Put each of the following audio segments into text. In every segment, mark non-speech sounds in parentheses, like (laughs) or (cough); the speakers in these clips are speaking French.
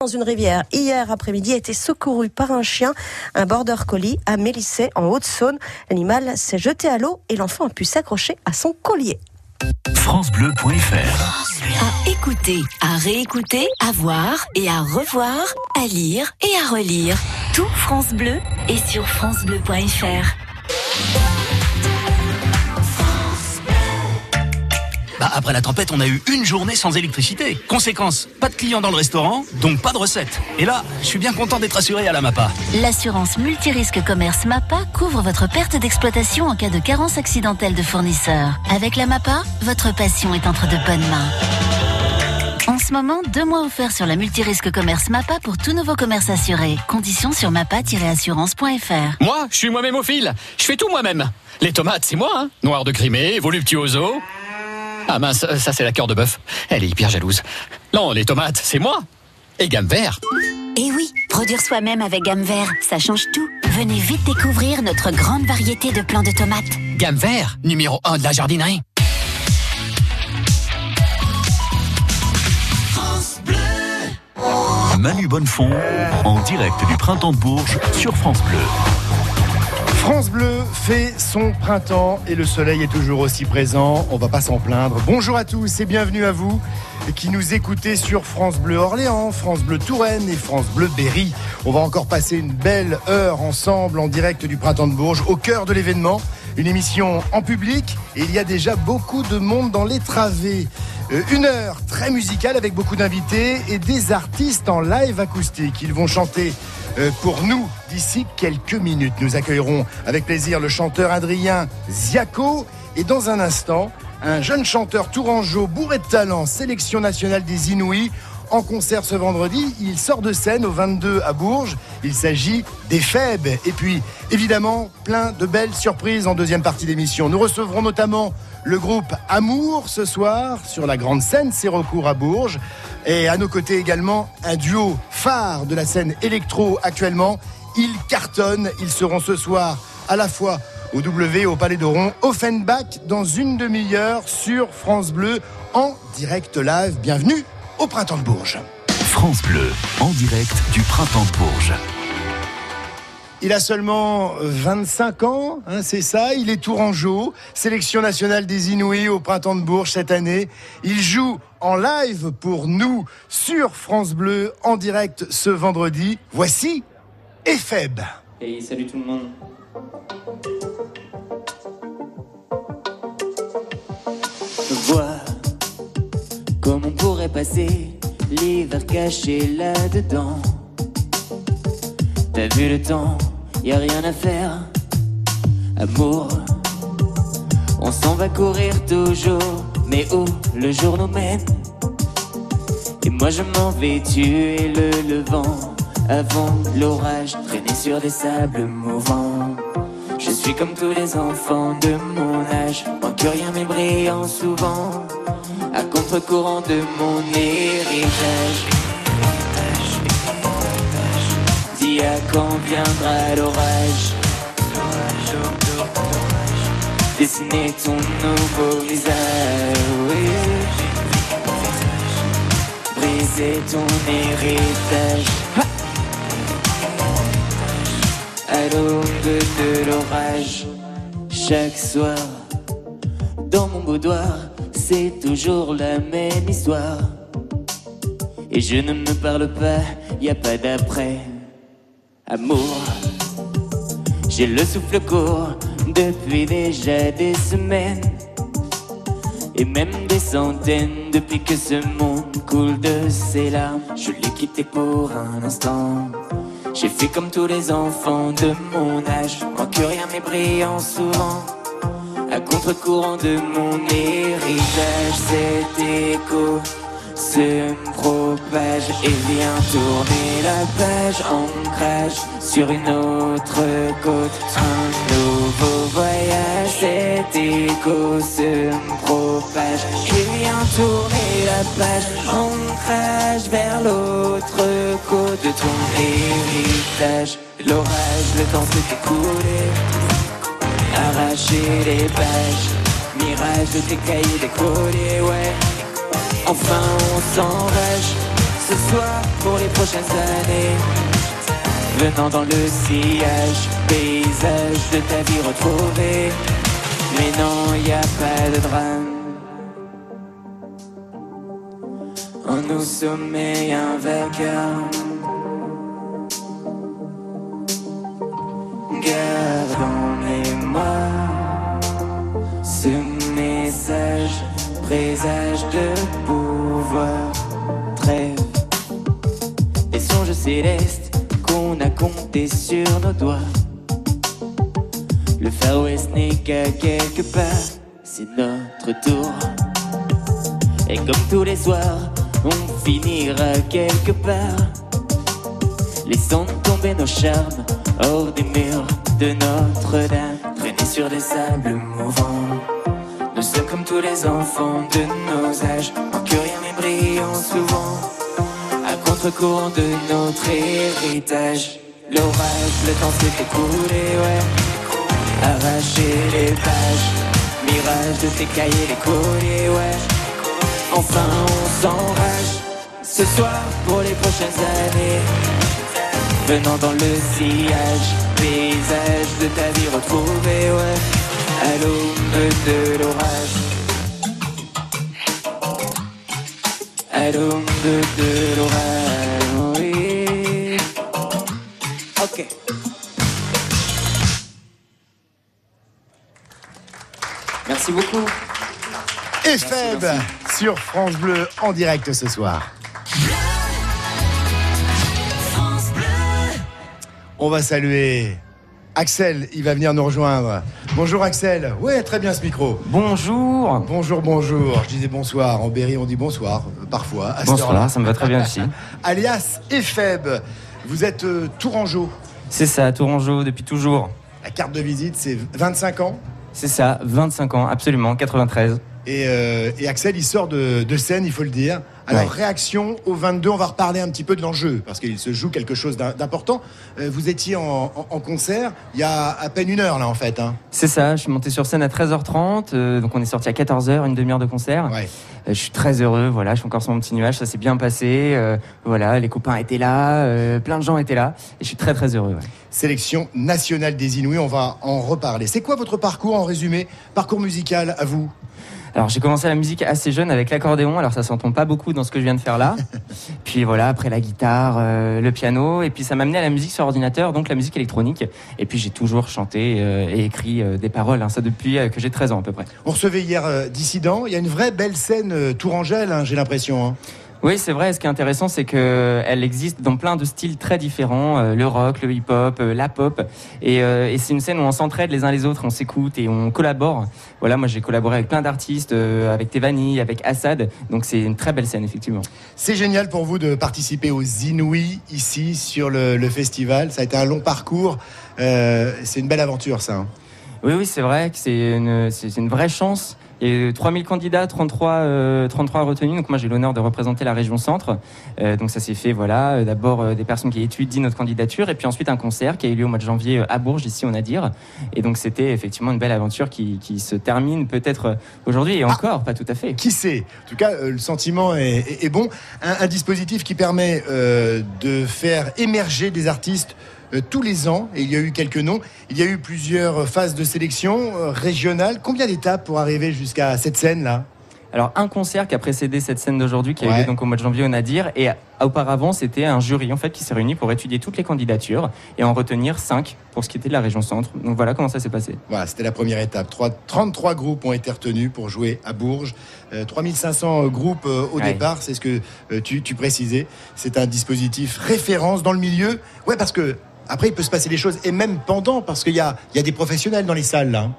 dans une rivière hier après-midi a été secouru par un chien, un border collie à Mélissé en Haute-Saône. L'animal s'est jeté à l'eau et l'enfant a pu s'accrocher à son collier. FranceBleu.fr À écouter, à réécouter, à voir et à revoir, à lire et à relire. Tout France Bleu est sur FranceBleu.fr. Bah, après la tempête, on a eu une journée sans électricité. Conséquence, pas de clients dans le restaurant, donc pas de recettes. Et là, je suis bien content d'être assuré à la MAPA. L'assurance multirisque commerce MAPA couvre votre perte d'exploitation en cas de carence accidentelle de fournisseur. Avec la MAPA, votre passion est entre de bonnes mains. En ce moment, deux mois offerts sur la multirisque commerce MAPA pour tout nouveau commerce assuré. Conditions sur mapa-assurance.fr. Moi, je suis moi-même au fil. Je fais tout moi-même. Les tomates, c'est moi, hein. Noir de Crimée, voluptuoso. Ah mince, ça c'est la cœur de bœuf. Elle est hyper jalouse. Non, les tomates, c'est moi. Et gamme vert. Et eh oui, produire soi-même avec gamme vert, ça change tout. Venez vite découvrir notre grande variété de plants de tomates. Gamme vert, numéro 1 de la jardinerie. Manu Bonnefond, en direct du Printemps de Bourges sur France Bleu. France Bleu fait son printemps et le soleil est toujours aussi présent. On va pas s'en plaindre. Bonjour à tous et bienvenue à vous qui nous écoutez sur France Bleu Orléans, France Bleu Touraine et France Bleu Berry. On va encore passer une belle heure ensemble en direct du Printemps de Bourges, au cœur de l'événement. Une émission en public et il y a déjà beaucoup de monde dans les travées. Euh, une heure très musicale avec beaucoup d'invités et des artistes en live acoustique. Ils vont chanter euh, pour nous d'ici quelques minutes. Nous accueillerons avec plaisir le chanteur Adrien Ziaco et dans un instant, un jeune chanteur tourangeau bourré de talent, sélection nationale des Inouïs. En concert ce vendredi, il sort de scène au 22 à Bourges. Il s'agit des Fèbes. Et puis, évidemment, plein de belles surprises en deuxième partie d'émission. Nous recevrons notamment le groupe Amour ce soir sur la grande scène C'est recours à Bourges. Et à nos côtés également, un duo phare de la scène électro actuellement. Ils cartonnent. Ils seront ce soir à la fois au W, au Palais d'Oron, Offenbach, dans une demi-heure sur France Bleu, en direct live. Bienvenue au Printemps de Bourges. France Bleu, en direct du Printemps de Bourges. Il a seulement 25 ans, hein, c'est ça. Il est tourangeau, sélection nationale des Inouïs au printemps de Bourges cette année. Il joue en live pour nous sur France Bleu en direct ce vendredi. Voici Epheb. Hey, salut tout le monde. Comme on pourrait passer l'hiver caché là-dedans. T'as vu le temps, y a rien à faire. Amour, on s'en va courir toujours, mais où le jour nous mène? Et moi je m'en vais tuer le levant avant l'orage, traîner sur des sables mouvants. Je suis comme tous les enfants de mon âge, moins que rien mais brillant souvent, à contre-courant de mon héritage. à quand viendra l'orage. Dessiner ton nouveau visage. Briser ton héritage. À l'aube de l'orage Chaque soir Dans mon boudoir C'est toujours la même histoire et je ne me parle pas, y a pas d'après amour. J'ai le souffle court depuis déjà des semaines et même des centaines depuis que ce monde coule de ses larmes. Je l'ai quitté pour un instant. J'ai fait comme tous les enfants de mon âge, moi que rien m'est brillant souvent. Contre-courant de mon héritage, cet écho se propage et vient tourner la page ancrage sur une autre côte. Un nouveau voyage cet écho se propage et vient tourner la page ancrage vers l'autre côte de ton héritage. L'orage le temps s'est écoulé arracher les pages mirage de tes cahiers décollés ouais Enfin on s'enrage ce soir pour les prochaines années. Venant dans le sillage, paysage de ta vie retrouvée. Mais non, y a pas de drame. En nous sommeille un vacarme. Garde ce message, présage de pouvoir, trêve. Des songes célestes qu'on a comptés sur nos doigts. Le Far West n'est qu'à quelque part, c'est notre tour. Et comme tous les soirs, on finira quelque part. Laissant tomber nos charmes hors des murs de Notre-Dame, sur des sables mouvants. Nous sommes comme tous les enfants de nos âges, en que rien n'est brillant souvent. À contre-courant de notre héritage, l'orage, le temps s'est écoulé, ouais. Arracher les pages, mirage de tes cahiers, les colliers, ouais. Enfin on s'enrage, ce soir pour les prochaines années. Venant dans le sillage, paysage de ta vie retrouvée, ouais. À l'aube de l'orage. À l'aube de l'orage, oui. Ok. Merci beaucoup. Et Feb sur France Bleu en direct ce soir. On va saluer Axel, il va venir nous rejoindre. Bonjour Axel. Ouais, très bien ce micro. Bonjour. Bonjour, bonjour. Je disais bonsoir. En Berry, on dit bonsoir, parfois. à. Bonsoir, ça me va très bien aussi. (laughs) Alias Efeb. Vous êtes euh, Tourangeau. C'est ça, Tourangeau depuis toujours. La carte de visite, c'est 25 ans. C'est ça, 25 ans, absolument, 93. Et, euh, et Axel, il sort de, de scène, il faut le dire. Alors, Ouais. réaction au 22, on va reparler un petit peu de l'enjeu, parce qu'il se joue quelque chose d'im- d'important. Euh, vous étiez en, en- en concert il y a à peine une heure, là, en fait. hein. C'est ça, je suis monté sur scène à 13h30, euh, donc on est sorti à 14h, une demi-heure de concert. Ouais. Euh, je suis très heureux, voilà, je suis encore sur mon petit nuage, ça s'est bien passé. euh, voilà, les copains étaient là, euh, plein de gens étaient là, et je suis très très heureux. ouais. Sélection nationale des Inouïs, on va en reparler. C'est quoi votre parcours en résumé? Parcours musical à vous? Alors j'ai commencé la musique assez jeune avec l'accordéon, alors ça s'entend pas beaucoup dans ce que je viens de faire là. (laughs) puis voilà, après la guitare, euh, le piano, et puis ça m'a amené à la musique sur ordinateur, donc la musique électronique. Et puis j'ai toujours chanté euh, et écrit euh, des paroles, hein, ça depuis que j'ai 13 ans à peu près. On recevait hier Dissident. Il y a une vraie belle scène tourangelle, hein, j'ai l'impression. hein. Oui, c'est vrai. Ce qui est intéressant, c'est que elle existe dans plein de styles très différents, euh, le rock, le hip-hop, euh, la pop, et, euh, et c'est une scène où on s'entraide les uns les autres, on s'écoute et on collabore. Voilà, moi j'ai collaboré avec plein d'artistes, euh, avec Tevani, avec Assad, donc c'est une très belle scène effectivement. C'est génial pour vous de participer aux Inouïs ici sur le, le festival. Ça a été un long parcours. Euh, c'est une belle aventure, ça. hein. Oui, oui, c'est vrai que c'est une, c'est c'est une vraie chance. Eu 3000 candidats, 33, euh, 33 retenus. Donc moi j'ai l'honneur de représenter la région centre. Euh, donc ça s'est fait, voilà, euh, d'abord euh, des personnes qui étudient notre candidature et puis ensuite un concert qui a eu lieu au mois de janvier euh, à Bourges, ici on a dire. Et donc c'était effectivement une belle aventure qui, qui se termine peut-être euh, aujourd'hui et encore, pas tout à fait. Qui sait? En tout cas, euh, le sentiment est, est- est bon. Un, un dispositif qui permet euh, de faire émerger des artistes euh, tous les ans. Et il y a eu quelques noms. Il y a eu plusieurs phases de sélection euh, régionale. Combien d'étapes pour arriver jusqu'à cette scène-là? Alors un concert qui a précédé cette scène d'aujourd'hui, qui a eu lieu donc au mois de janvier au Nadir, et euh, auparavant c'était un jury en fait qui s'est réuni pour étudier toutes les candidatures et en retenir 5 pour ce qui était de la région centre. Donc voilà comment ça s'est passé. Voilà, c'était la première étape. Trois- 33 groupes ont été retenus pour jouer à Bourges. Euh, 3500 groupes euh, au Ouais. départ, c'est ce que euh, tu, tu précisais. C'est un dispositif référence dans le milieu. Ouais, parce que après, il peut se passer des choses, et même pendant, parce qu'il y a, il y a des professionnels dans les salles, là.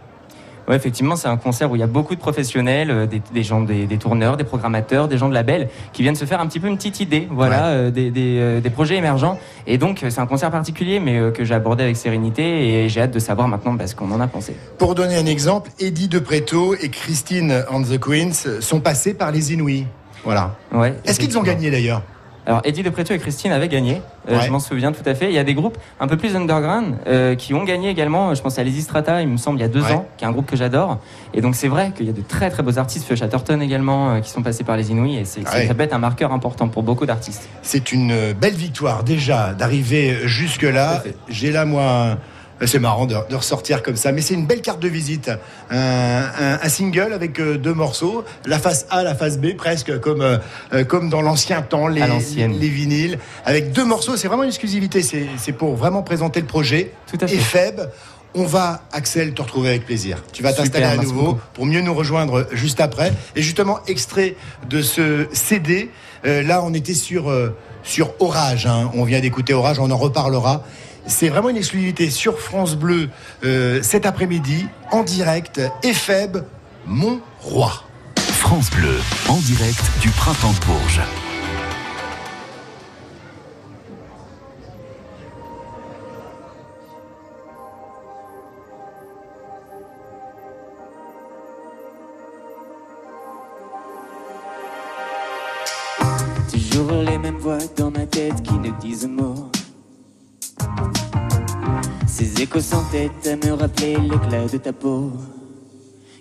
Ouais, effectivement, c'est un concert où il y a beaucoup de professionnels, euh, des, des gens, des, des tourneurs, des programmateurs, des gens de label, qui viennent se faire un petit peu une petite idée, voilà, euh, des, des, euh, des projets émergents. Et donc, c'est un concert particulier, mais euh, que j'ai abordé avec sérénité, et j'ai hâte de savoir maintenant bah, ce qu'on en a pensé. Pour donner un exemple, Eddie De Preto et Christine and the Queens sont passés par les Inouïs. Voilà. Ouais. Est-ce qu'ils ont gagné d'ailleurs? Alors Eddie de Préto et Christine avaient gagné, euh, Ouais. je m'en souviens tout à fait. Il y a des groupes un peu plus underground euh, qui ont gagné également. Je pense à Les Strata, il me semble, il y a deux Ouais. ans, qui est un groupe que j'adore. Et donc c'est vrai qu'il y a de très très beaux artistes, Feu Chatterton également, euh, qui sont passés par les Inouïs. Et c'est, Ouais. ça peut être un marqueur important pour beaucoup d'artistes. C'est une euh, belle victoire déjà d'arriver jusque-là. Tout à fait. J'ai là, moi, un- c'est marrant de, de ressortir comme ça, mais c'est une belle carte de visite. Un, un- un single avec euh, deux morceaux, la face A, la face B, presque comme, euh, euh, comme dans l'ancien temps, les, les vinyles. Avec deux morceaux, c'est vraiment une exclusivité. C'est pour vraiment présenter le projet. Tout à fait. Et Feb, on va, Axel, te retrouver avec plaisir. Tu vas t'installer à nouveau pour mieux nous rejoindre juste après. Et justement, extrait de ce CD, euh, là, on était sur, euh, sur Orage. hein. On vient d'écouter Orage, on en reparlera. C'est vraiment une exclusivité sur France Bleu euh, cet après-midi, en direct. Epheb, mon roi. France Bleu, en direct du printemps de Bourges. Toujours les mêmes voix dans ma tête qui ne disent mot. Ces échos s'entêtent à me rappeler l'éclat de ta peau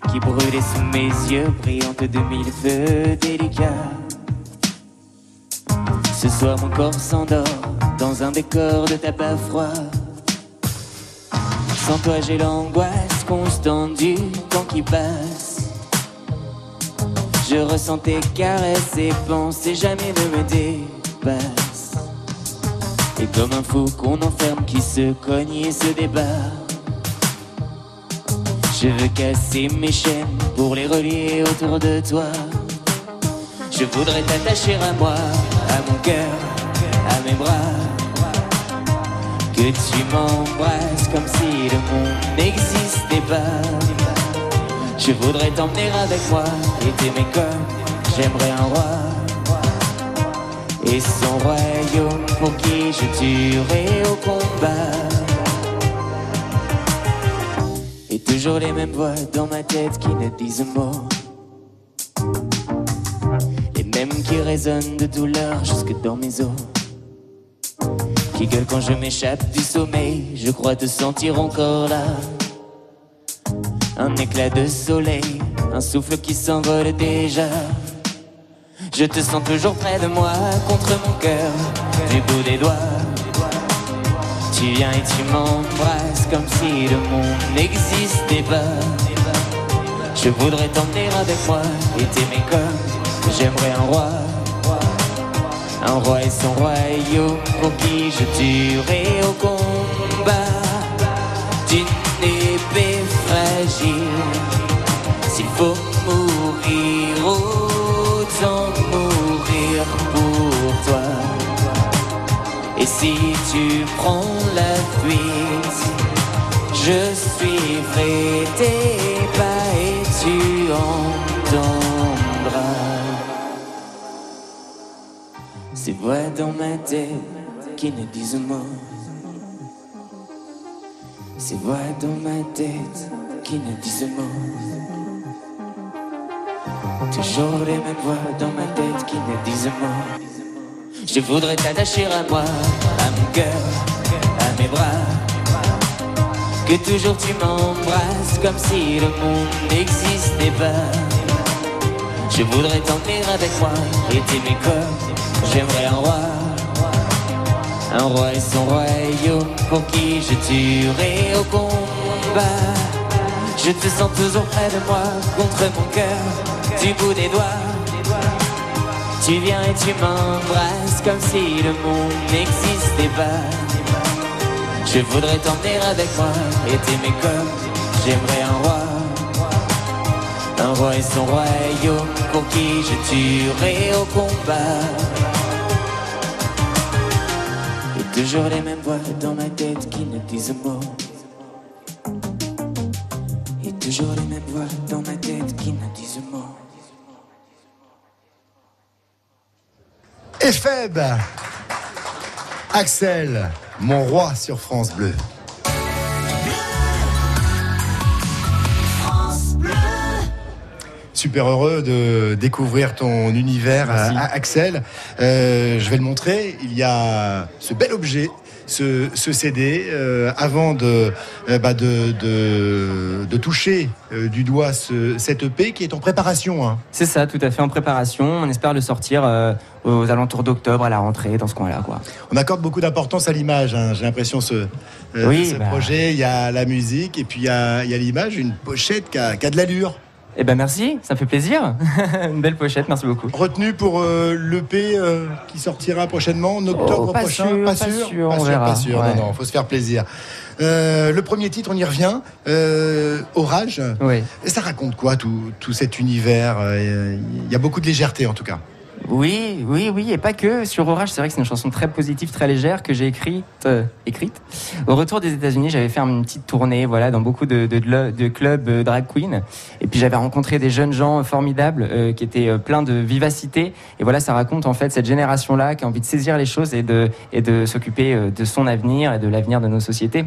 qui brûlait sous mes yeux, brillante de mille feux délicats. Ce soir, mon corps s'endort dans un décor de tabac froid. Sans toi, j'ai l'angoisse constante du temps qui passe. Je ressens tes caresses et pensées jamais ne me dépassent. Et comme un fou qu'on enferme qui se cogne et se débat. Je veux casser mes chaînes pour les relier autour de toi. Je voudrais t'attacher à moi, à mon cœur, à mes bras. Que tu m'embrasses comme si le monde n'existait pas. Je voudrais t'emmener avec moi et t'aimer comme j'aimerais un roi. Et son royaume pour qui je tuerai au combat. Et toujours les mêmes voix dans ma tête qui ne disent mot. Les mêmes qui résonnent de douleur jusque dans mes os. Qui gueulent quand je m'échappe du sommeil. Je crois te sentir encore là. Un éclat de soleil, un souffle qui s'envole déjà. Je te sens toujours près de moi, contre mon cœur, du bout des doigts. Tu viens et tu m'embrasses comme si le monde n'existait pas. Je voudrais t'emmener avec moi et t'aimer comme j'aimerais un roi. Un roi et son royaume pour qui je tuerai au combat d'une épée fragile. S'il faut si tu prends la fuite, je suivrai tes pas et tu entendras ces voix dans ma tête qui ne disent mot. Ces voix dans ma tête qui ne disent mot. Toujours les mêmes voix dans ma tête qui ne disent mot. Je voudrais t'attacher à moi, à mon cœur, à mes bras. Que toujours tu m'embrasses comme si le monde n'existait pas. Je voudrais t'emmener avec moi et t'aimer comme j'aimerais un roi. Un roi et son royaume pour qui je tuerai au combat. Je te sens toujours près de moi, contre mon cœur, du bout des doigts. Tu viens et tu m'embrasses comme si le monde n'existait pas. Je voudrais t'emmener avec moi et t'aimer comme j'aimerais un roi. Un roi et son royaume pour qui je tuerai au combat. Et toujours les mêmes voix dans ma tête qui ne disent mot. Et toujours les mêmes voix dans Epheb, Axel, mon roi sur France Bleu. super heureux de découvrir ton univers, à- Axel. Euh, je vais le montrer. Il y a ce bel objet. Ce, ce CD, euh, avant de, euh, bah, de, de, de toucher euh, du doigt ce, cette EP qui est en préparation. hein. C'est ça, tout à fait en préparation. On espère le sortir aux alentours d'octobre à la rentrée, dans ce coin-là, quoi. On accorde beaucoup d'importance à l'image. hein. J'ai l'impression ce, Oui, ce bah. projet, il y a la musique et puis il y a, il y a l'image, une pochette qui a, qui a de l'allure. Eh ben merci, ça fait plaisir. (laughs) Une belle pochette, merci beaucoup. Retenu pour euh, l'EP euh, qui sortira prochainement en octobre Oh, pas prochain? sûr, pas pas sûr, pas on sûr, pas sûr. Ouais. Non, non, faut se faire plaisir. Euh, le premier titre, on y revient. Orage. Oui. Et ça raconte quoi tout, tout cet univers? Il y a beaucoup de légèreté en tout cas. Oui, oui, oui, et pas que. Sur Orage, c'est vrai que c'est une chanson très positive, très légère que j'ai écrite, euh, écrite. Au retour des États-Unis, j'avais fait une petite tournée, voilà, dans beaucoup de, clubs euh, drag queen. Et puis j'avais rencontré des jeunes gens formidables euh, qui étaient euh, pleins de vivacité. Et voilà, ça raconte en fait cette génération-là qui a envie de saisir les choses et de, et de s'occuper euh, de son avenir et de l'avenir de nos sociétés.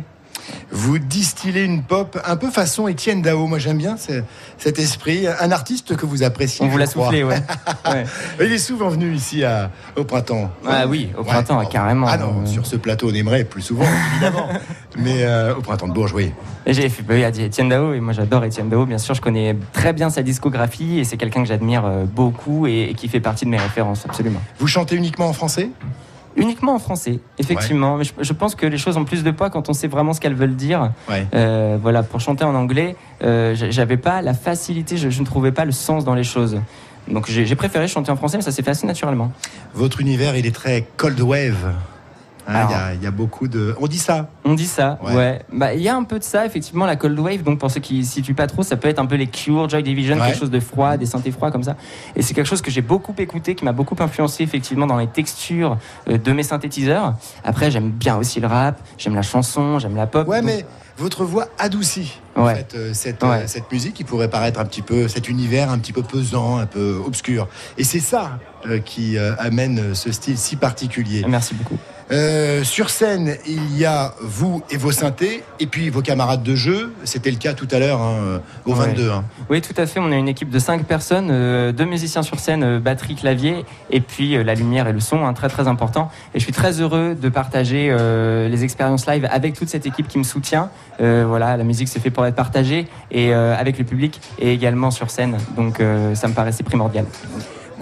Vous distillez une pop un peu façon Étienne Dao. Moi j'aime bien ce- cet esprit. Un artiste que vous appréciez. On vous l'a soufflé, ouais. (laughs) ouais. Il est souvent venu ici à- au printemps. Ah oui, au printemps, Ouais. carrément. Ah non, Euh, sur ce plateau on aimerait plus souvent, évidemment. (laughs) Mais euh, au printemps de Bourges, oui. Et J'ai fait, bah oui, Etienne Dao, et moi j'adore Etienne Dao, bien sûr, je connais très bien sa discographie, et c'est quelqu'un que j'admire euh, beaucoup et, et qui fait partie de mes références, absolument. Vous chantez uniquement en français? Uniquement en français, effectivement, mais je, je pense que les choses ont plus de poids quand on sait vraiment ce qu'elles veulent dire. Ouais. Euh, voilà, pour chanter en anglais, euh, j'a- j'avais pas la facilité, je, je ne trouvais pas le sens dans les choses. Donc j'ai j'ai préféré chanter en français, mais ça s'est fait assez naturellement. Votre univers, il est très cold wave. Hein, Il y, a, il y a beaucoup de. On dit ça. On dit ça, Ouais. ouais. Bah, il y a un peu de ça, effectivement, la cold wave. Donc, pour ceux qui ne situent pas trop, ça peut être un peu les Cure, Joy Division, Ouais. quelque chose de froid, des synthés froids comme ça. Et c'est quelque chose que j'ai beaucoup écouté, qui m'a beaucoup influencé, effectivement, dans les textures euh, de mes synthétiseurs. Après, j'aime bien aussi le rap, j'aime la chanson, j'aime la pop. Ouais, Donc, mais votre voix adoucit. En Ouais. fait, euh, cette, Ouais. euh, cette musique qui pourrait paraître un petit peu, cet univers un petit peu pesant, un peu obscur. Et c'est ça euh, qui amène ce style si particulier. Merci beaucoup. Euh, sur scène, il y a vous et vos synthés, et puis vos camarades de jeu. C'était le cas tout à l'heure hein, au Ouais. 22. hein. Oui, tout à fait. On a une équipe de cinq personnes, euh, deux musiciens sur scène, euh, batterie, clavier, et puis la lumière et le son, hein, très très important. Et je suis très heureux de partager les expériences live avec toute cette équipe qui me soutient. Voilà, la musique c'est fait pour être partagée et avec le public et également sur scène. Donc ça me paraissait primordial.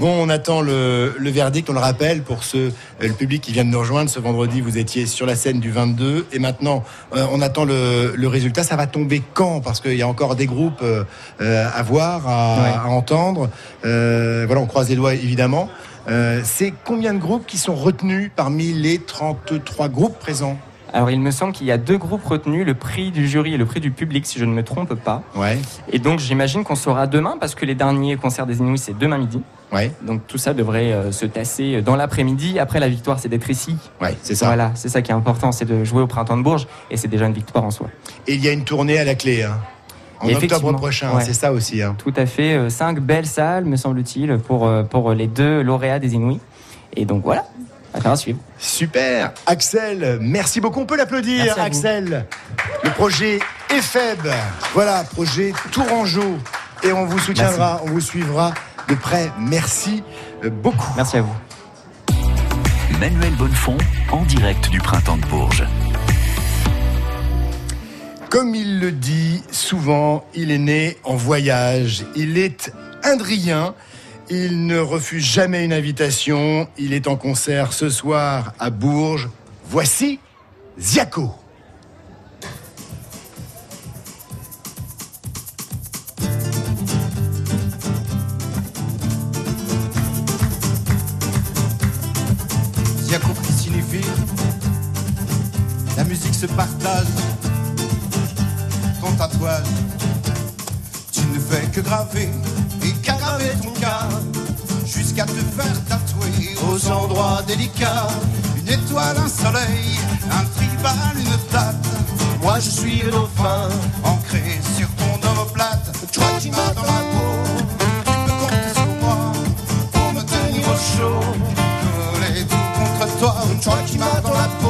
Bon, on attend le, le verdict, on le rappelle, pour ceux, euh, le public qui vient de nous rejoindre. Ce vendredi, vous étiez sur la scène du 22. Et maintenant, euh, on attend le, le résultat. Ça va tomber quand? Parce qu'il y a encore des groupes euh, à voir, à, Ouais. à entendre. Euh, voilà, on croise les doigts, évidemment. C'est combien de groupes qui sont retenus parmi les 33 groupes présents? Alors il me semble qu'il y a deux groupes retenus, le prix du jury et le prix du public, si je ne me trompe pas. Ouais, Et donc j'imagine qu'on saura demain parce que les derniers concerts des Inuits c'est demain midi. ouais, Donc tout ça devrait euh, se tasser dans l'après-midi. Après la victoire c'est d'être ici. ouais, c'est ça. Voilà, c'est ça qui est important, c'est de jouer au printemps de Bourges et c'est déjà une victoire en soi. Et il y a une tournée à la clé, hein, en octobre prochain. ouais. C'est ça aussi. Hein. Tout à fait, euh, cinq belles salles me semble-t-il pour, euh, pour les deux lauréats des Inuits. Et donc voilà, affaire à suivre. Super. Axel, merci beaucoup. On peut l'applaudir, vous. Axel. Le projet EFEB. Voilà, projet Tourangeau. Et on vous soutiendra, on vous suivra de près. Merci euh, beaucoup. Merci à vous. Manuel Bonnefond en direct du printemps de Bourges. Comme il le dit souvent, il est né en voyage. Il est indrien. Il ne refuse jamais une invitation. Il est en concert ce soir à Bourges. Voici Ziaco. Ziaco qui signifie? La musique se partage Ton tatouage Tu ne fais que graver Et qu'aggraver ton cas Jusqu'à te faire tatouer Aux endroits délicats. Une étoile, un soleil Un tribal, une date. Moi je suis le dauphin Ancré sur ton omoplate. Toi qui m'as dans la peau Tu peux compter sur moi Pour me tenir au chaud. Coller tout contre toi, toi qui m'as dans la peau.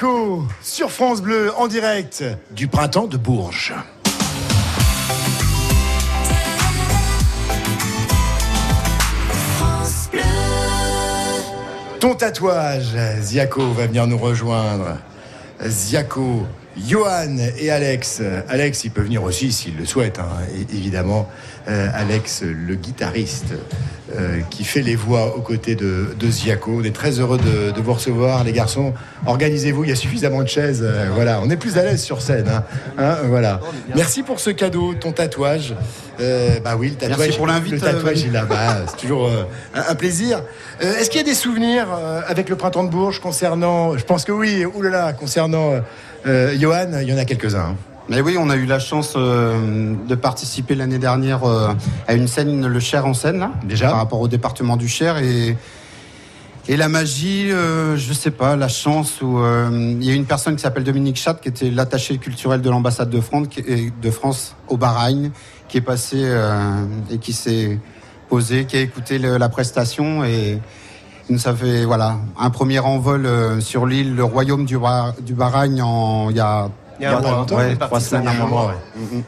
Ziaco sur France Bleu en direct du printemps de Bourges. Ton tatouage, Ziaco va venir nous rejoindre. Ziaco, Johan et Alex. Alex, il peut venir aussi s'il le souhaite, hein, évidemment. Euh, Alex, le guitariste euh, qui fait les voix aux côtés de, de Ziaco. On est très heureux de, de vous recevoir, les garçons. Organisez-vous, il y a suffisamment de chaises. euh, voilà, on est plus à l'aise sur scène. hein. Hein, voilà. Merci pour ce cadeau, ton tatouage. Bah oui, le tatouage. Merci pour l'invite, Le tatouage, il a, bah, c'est toujours un, plaisir. Est-ce qu'il y a des souvenirs avec le printemps de Bourges concernant, je pense que oui, oulala, concernant euh, euh, Johan, il y en a quelques-uns. hein. Mais oui, on a eu la chance euh, de participer l'année dernière euh, à une scène, le Cher en scène, là, Déjà par rapport au département du Cher. Et, et la magie, euh, je sais pas, la chance, où euh, il y a une personne qui s'appelle Dominique Chat, qui était l'attaché culturel de l'ambassade de France, qui est- de France au Bahreïn, qui est passé euh, et qui s'est posé, qui a écouté le- la prestation et ça fait voilà un premier envol euh, sur l'île, le royaume du, Ba- du Bahreïn en il y a Il y a un mois, ouais, on est trois semaines, un il y a un mois. mois, Mhm.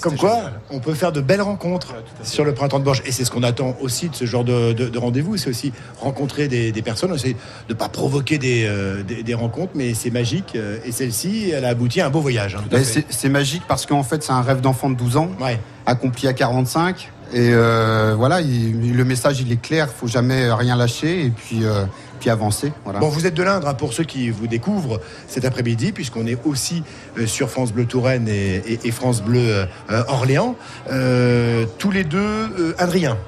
Comme quoi, on peut faire de belles rencontres sur le printemps de Bourges. Et c'est ce qu'on attend aussi de ce genre de, de- de rendez-vous. C'est aussi rencontrer des, des personnes. On essaie de ne pas provoquer des, euh, des- des rencontres, mais c'est magique. Euh, Et celle-ci, elle a abouti à un beau voyage. hein. C'est c'est magique parce qu'en fait, c'est un rêve d'enfant de 12 ans, Ouais. accompli à 45. Et euh, voilà, il- le message, il est clair. Il faut jamais rien lâcher et puis, euh, puis avancer. Voilà. Bon, vous êtes de l'Indre, hein, pour ceux qui vous découvrent cet après-midi, puisqu'on est aussi euh, sur France Bleu Touraine et, et- et France Bleu euh, Orléans. Euh, tous les deux, euh, Indriens.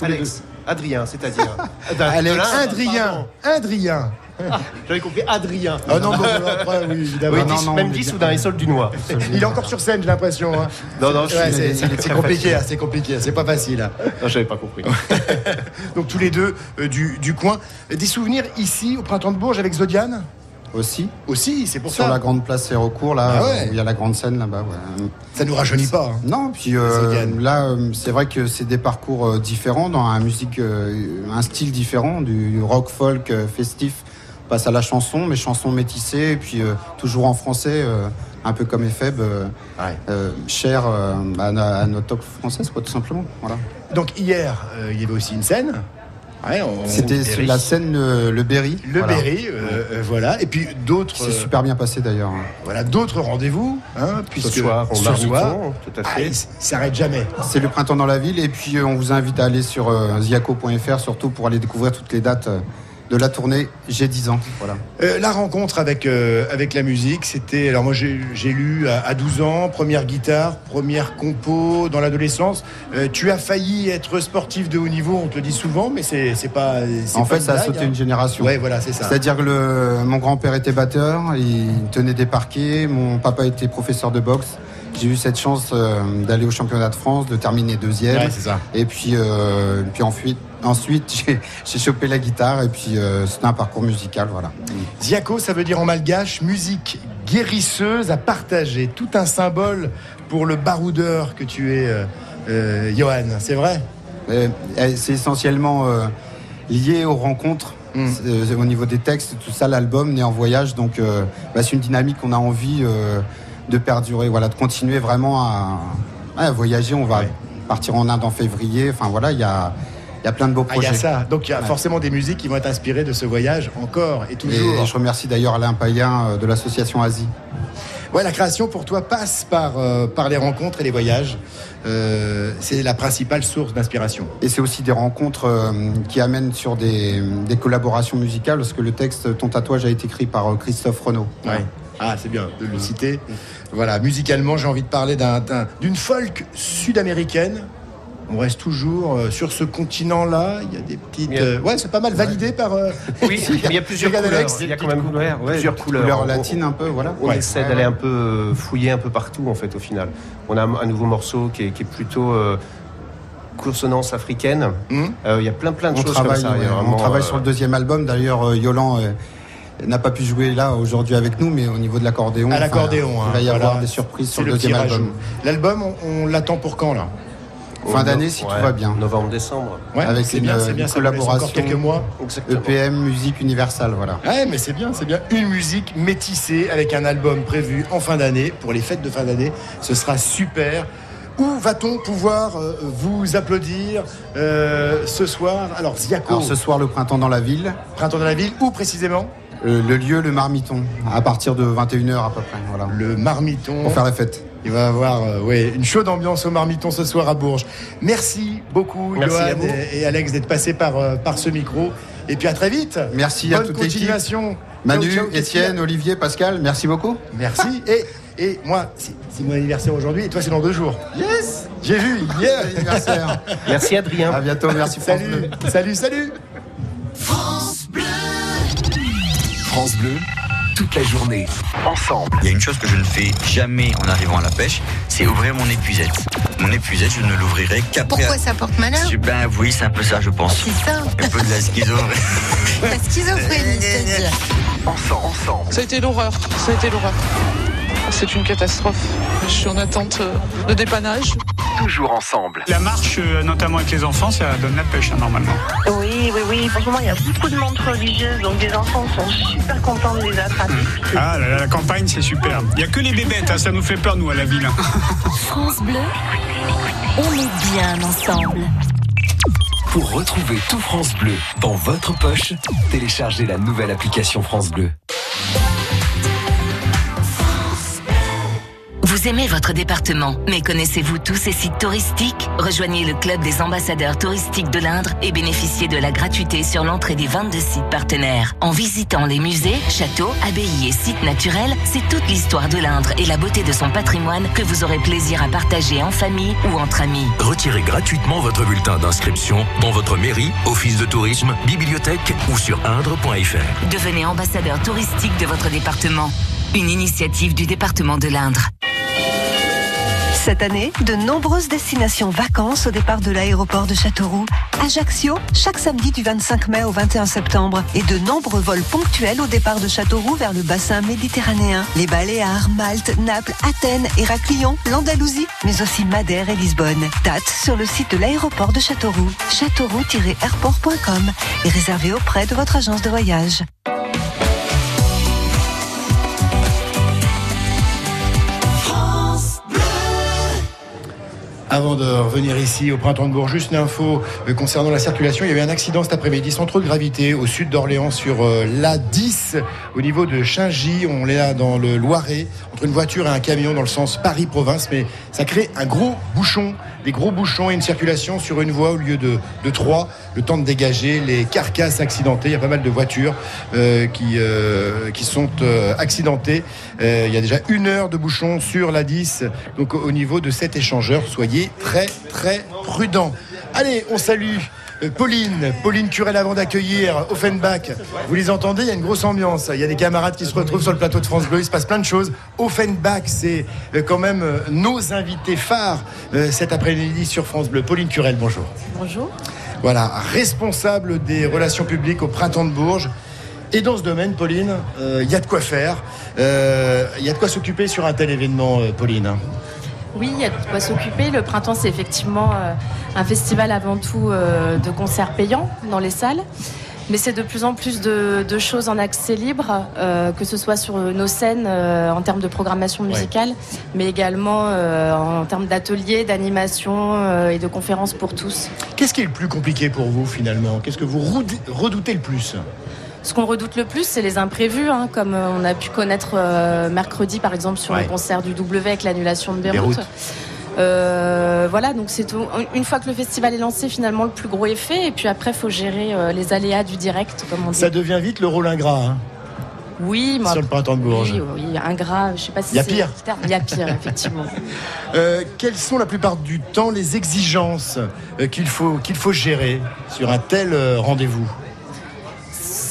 Alex, Adrien, c'est-à-dire. (laughs) Alex, Indrien, Indrien. (laughs) J'avais compris Adrien. Ah non, bon, après, oui, évidemment. Oui, non, dix- non, même on est 10 bien. ou d'un Essol du Noir. (laughs) Il est encore sur scène, j'ai l'impression. hein. Non, non, je Ouais, suis- c'est- compliqué, hein, c'est compliqué, c'est pas facile. hein. Non, j'avais pas compris. (laughs) Donc tous les deux euh, du, du coin. Des souvenirs ici au printemps de Bourges avec Zodiane? Aussi, Aussi, c'est pour sur ça. la grande place et recours, là, Ah ouais. où il y a la grande scène là-bas. ouais. Ça nous rajeunit pas. hein. Non, puis euh, là, euh, c'est vrai que c'est des parcours euh, différents, dans un musique, euh, un style différent, du rock folk euh, festif. Passe à la chanson, mais chanson métissée, et puis euh, toujours en français, euh, un peu comme Epheb, euh, Ouais. euh, cher euh, à, à notre talk française, quoi, tout simplement. Voilà. Donc hier, euh, il y avait aussi une scène. Ouais, C'était sur la scène le, le Berry. Le voilà. Berry, euh, euh, voilà. Et puis d'autres, C'est super bien passé d'ailleurs. voilà, d'autres rendez-vous, hein, puisque Ce soir, on ce soir, tout à ah, fait. il s'arrête jamais. C'est le printemps dans la ville, et puis euh, on vous invite à aller sur euh, ziaco.fr, surtout pour aller découvrir toutes les dates euh, de la tournée J'ai 10 ans. Voilà. Euh, la rencontre avec, euh, avec la musique, c'était. Alors, moi, j'ai lu à, à 12 ans, première guitare, première compo dans l'adolescence. Euh, tu as failli être sportif de haut niveau, on te le dit souvent, mais c'est pas. En pas fait, ça a sauté hein. une génération. Ouais, voilà, c'est ça. C'est-à-dire que le, mon grand-père était batteur, il tenait des parquets, mon papa était professeur de boxe. J'ai eu cette chance euh, d'aller au championnat de France, de terminer deuxième. Ouais, c'est ça. Et puis, euh, puis ensuite, ensuite j'ai- chopé la guitare et puis euh, c'était un parcours musical, voilà. Ziaco, ça veut dire en malgache musique guérisseuse à partager. Tout un symbole pour le baroudeur que tu es, euh, euh, Johan. C'est vrai? Euh, euh, C'est essentiellement lié aux rencontres. Mm. Euh, au niveau des textes, tout ça, l'album né en voyage, donc bah, c'est une dynamique qu'on a envie de perdurer, voilà, de continuer vraiment à, à voyager. On va Ouais. partir en Inde en février. Enfin voilà, il y a, il y a plein de beaux Ah, il y projets. a ça. Donc il y a Ouais. forcément des musiques qui vont être inspirées de ce voyage encore et Et toujours. je remercie d'ailleurs Alain Payen euh, de l'association Asie. Ouais, la création pour toi passe par, euh, par les rencontres et les voyages. Euh, c'est la principale source d'inspiration. Et c'est aussi des rencontres euh, qui amènent sur des, des collaborations musicales, parce que le texte Ton tatouage a été écrit par Christophe Renaud. Ouais. Ah, c'est bien de le citer. Voilà, musicalement, j'ai envie de parler d'un- d'un- d'une folk sud-américaine. On reste toujours euh, sur ce continent-là. Il y a des petites. A- euh, ouais, c'est pas mal validé par. euh, (laughs) Oui, (laughs) il y a plusieurs couleurs. Il y a quand même plusieurs couleurs. Couleur On- latine un peu, voilà. On Ouais. essaie d'aller un peu fouiller un peu partout en fait au final. On a un, nouveau morceau qui est, qui est plutôt euh, consonance africaine. Euh, Il y a plein plein de On choses travaille, comme ça. On travaille euh, sur le deuxième album. D'ailleurs, Yolan euh, n'a pas pu jouer là aujourd'hui avec nous, mais au niveau de l'accordéon, À enfin, l'accordéon. il hein, va y voilà. avoir des surprises sur le deuxième album. L'album, on, on l'attend pour quand là? Fin d'année si Ouais, tout va bien. Novembre-décembre. Ouais, Avec une, bien, euh, bien, une collaboration encore quelques mois. Exactement. EPM, musique universelle, voilà. Ouais, mais c'est bien, c'est bien. Une musique métissée avec un album prévu en fin d'année. Pour les fêtes de fin d'année, ce sera super. Où va-t-on pouvoir euh, vous applaudir euh, ce soir? Alors, Ziaco, Alors ce soir, le printemps dans la ville. printemps de la ville, où précisément? Euh, le lieu, le marmiton, à partir de 21h à peu près. Voilà. Le marmiton. Pour faire la fête. Il va y avoir euh, ouais, une chaude ambiance au marmiton ce soir à Bourges. Merci beaucoup, Merci à Johan et, et Alex, d'être passés par, euh, par ce micro. Et puis à très vite. Merci à Bonne toute l'équipe. continuation. Manu, Ciao, ciao, Étienne, Olivier, Pascal, merci beaucoup. Merci. (laughs) Et, et moi, c'est mon anniversaire aujourd'hui et toi, c'est dans deux jours. Yes J'ai vu, hier. Bon anniversaire. (laughs) Merci Adrien. À bientôt, merci France Salut, Bleu. salut, salut. France Bleu, toute la journée, ensemble. Il y a une chose que je ne fais jamais en arrivant à la pêche, c'est ouvrir mon épuisette. Mon épuisette, je ne l'ouvrirai qu'après. Pourquoi ça porte malheur Ben oui, c'est un peu ça, je pense. C'est ça, Un peu de la schizo. (laughs) (laughs) la schizophrénie, c'est-à-dire. Ensemble, ensemble. Ça a été l'horreur, ça a été l'horreur. C'est une catastrophe. Je suis en attente euh, de dépannage. Toujours ensemble. La marche, euh, notamment avec les enfants, ça donne la pêche hein, normalement. Oui, oui, oui. Moment, il y a beaucoup de montres religieuses, donc les enfants sont super contents de les attraper. Ah, la, la campagne, c'est super. Il n'y a que les bébêtes, hein, ça nous fait peur, nous, à la ville. (laughs) France Bleu, on est bien ensemble. Pour retrouver tout France Bleu dans votre poche, téléchargez la nouvelle application France Bleu. Vous aimez votre département, mais connaissez-vous tous ces sites touristiques? Rejoignez le club des ambassadeurs touristiques de l'Indre et bénéficiez de la gratuité sur l'entrée des 22 sites partenaires. En visitant les musées, châteaux, abbayes et sites naturels, c'est toute l'histoire de l'Indre et la beauté de son patrimoine que vous aurez plaisir à partager en famille ou entre amis. Retirez gratuitement votre bulletin d'inscription dans votre mairie, office de tourisme, bibliothèque ou sur indre.fr. Devenez ambassadeur touristique de votre département. Une initiative du département de l'Indre. Cette année, de nombreuses destinations vacances au départ de l'aéroport de Châteauroux, Ajaccio, chaque samedi du 25 mai au 21 septembre, et de nombreux vols ponctuels au départ de Châteauroux vers le bassin méditerranéen, les Baléares, Malte, Naples, Athènes, Héraclion, l'Andalousie, mais aussi Madère et Lisbonne. Date sur le site de l'aéroport de Châteauroux, châteauroux-airport.com et réservé auprès de votre agence de voyage. Avant de revenir ici au printemps de Bourges, juste une info euh, concernant la circulation. Il y a eu un accident cet après-midi sans trop de gravité au sud d'Orléans sur euh, l'A10 au niveau de Chingy. On est là dans le Loiret entre une voiture et un camion dans le sens Paris-Province. Mais ça crée un gros bouchon, des gros bouchons et une circulation sur une voie au lieu de, trois. Le temps de dégager les carcasses accidentées. Il y a pas mal de voitures euh, qui, euh, qui sont euh, accidentées. Il y a déjà une heure de bouchon sur l'A10. Donc au au niveau de cet échangeur, soyez très très prudents. Allez, on salue Pauline, Pauline Curel avant d'accueillir Offenbach. Vous les entendez, il y a une grosse ambiance. Il y a des camarades qui se retrouvent sur le plateau de France Bleu, il se passe plein de choses. Offenbach, c'est euh, quand même euh, nos invités phares euh, cet après-midi sur France Bleu. Pauline Curel, bonjour. Bonjour. Voilà, responsable des relations publiques au printemps de Bourges. Et dans ce domaine, Pauline, euh, il y a de quoi faire. Euh, Il y a de quoi s'occuper sur un tel événement, euh, Pauline. Oui, il y a de quoi s'occuper. Le printemps, c'est effectivement euh, un festival avant tout euh, de concerts payants dans les salles. Mais c'est de plus en plus de, de choses en accès libre, euh, que ce soit sur nos scènes euh, en termes de programmation musicale, mais également euh, en termes d'ateliers, d'animation et de conférences pour tous. Qu'est-ce qui est le plus compliqué pour vous finalement? Qu'est-ce que vous redoutez le plus? Ce qu'on redoute le plus, c'est les imprévus, hein, comme euh, on a pu connaître euh, mercredi, par exemple, sur Ouais. le concert du W avec l'annulation de Beyrouth. Beyrouth. Euh, voilà, donc c'est tout. Une fois que le festival est lancé, finalement, le plus gros fait. Et puis après, il faut gérer euh, les aléas du direct, comme on dit. Ça devient vite le rôle ingrat hein, Oui, moi- sur le printemps de Bourges. Oui, oui, ingrat, je sais pas si Il y a c'est pire. le terme. Il y a pire, effectivement. (laughs) Euh, quelles sont la plupart du temps les exigences qu'il faut, qu'il faut gérer sur un tel rendez-vous?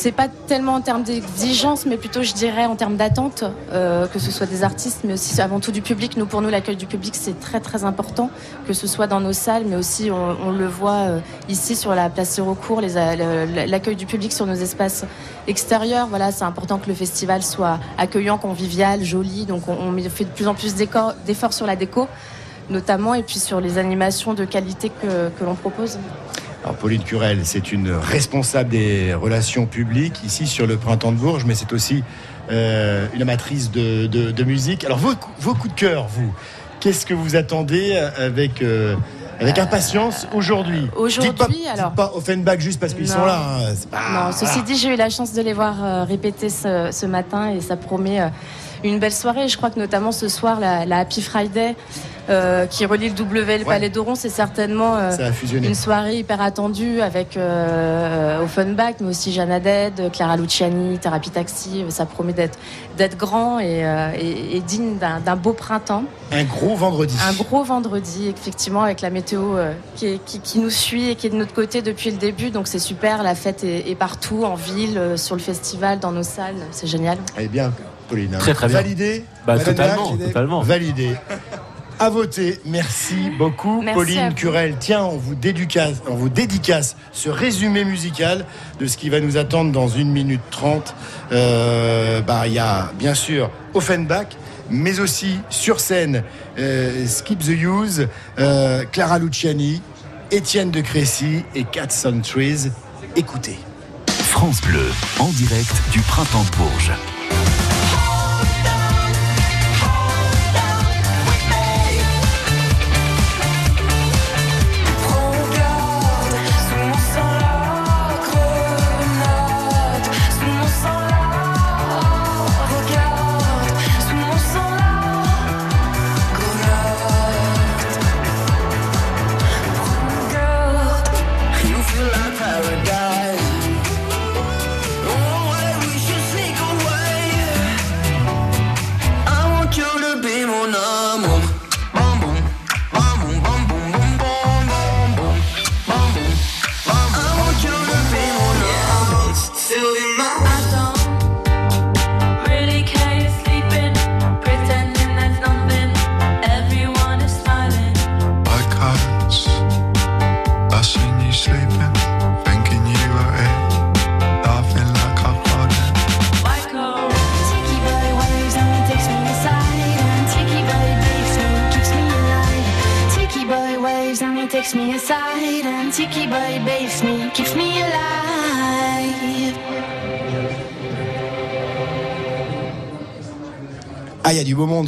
C'est pas tellement en termes d'exigence, mais plutôt, je dirais, en termes d'attente, euh, que ce soit des artistes, mais aussi avant tout du public. Nous, pour nous, l'accueil du public, c'est très très important, que ce soit dans nos salles, mais aussi, on, le voit euh, ici sur la place a- le- l'accueil du public sur nos espaces extérieurs. Voilà, c'est important que le festival soit accueillant, convivial, joli. Donc, on, fait de plus en plus d'efforts sur la déco. notamment, et puis sur les animations de qualité que l'on propose. Alors Pauline Curel, c'est une responsable des relations publiques ici sur le Printemps de Bourges, mais c'est aussi euh, une amatrice de, de- de musique. Alors vos, vos coups de cœur, vous, qu'est-ce que vous attendez avec, euh, avec impatience aujourd'hui? Aujourd'hui, alors- dites pas Offenbach juste parce qu'ils sont là. hein, pas- Non, ceci voilà. dit, j'ai eu la chance de les voir euh, répéter ce, ce matin et ça promet euh, une belle soirée. Je crois que notamment ce soir, la, la Happy Friday euh, qui relie le W et le Palais d'Oron, c'est certainement euh, une soirée hyper attendue avec euh, Offenbach, mais aussi Jeanne Haddad, Clara Luciani, Thérapie Taxi. Ça promet d'être d'être grand et, euh, et- et digne d'un d'un beau printemps. Un gros vendredi. Un gros vendredi, effectivement, avec la météo euh, qui, est- qui- qui nous suit et qui est de notre côté depuis le début. Donc c'est super, la fête est, est partout, en ville, euh, sur le festival, dans nos salles. C'est génial. Eh bien, Pauline. Très, très bien. Validé Bah, totalement, totalement. Validé. À voter. Merci beaucoup, Merci Pauline. Curel. Tiens, on vous, dédicace, on vous dédicace ce résumé musical de ce qui va nous attendre dans une minute trente. Euh, bah, il y a bien sûr Offenbach, mais aussi sur scène euh, Skip the Use, euh, Clara Luciani, Étienne de Crécy et Cat Trees. Écoutez. France Bleu, en direct du Printemps de Bourges.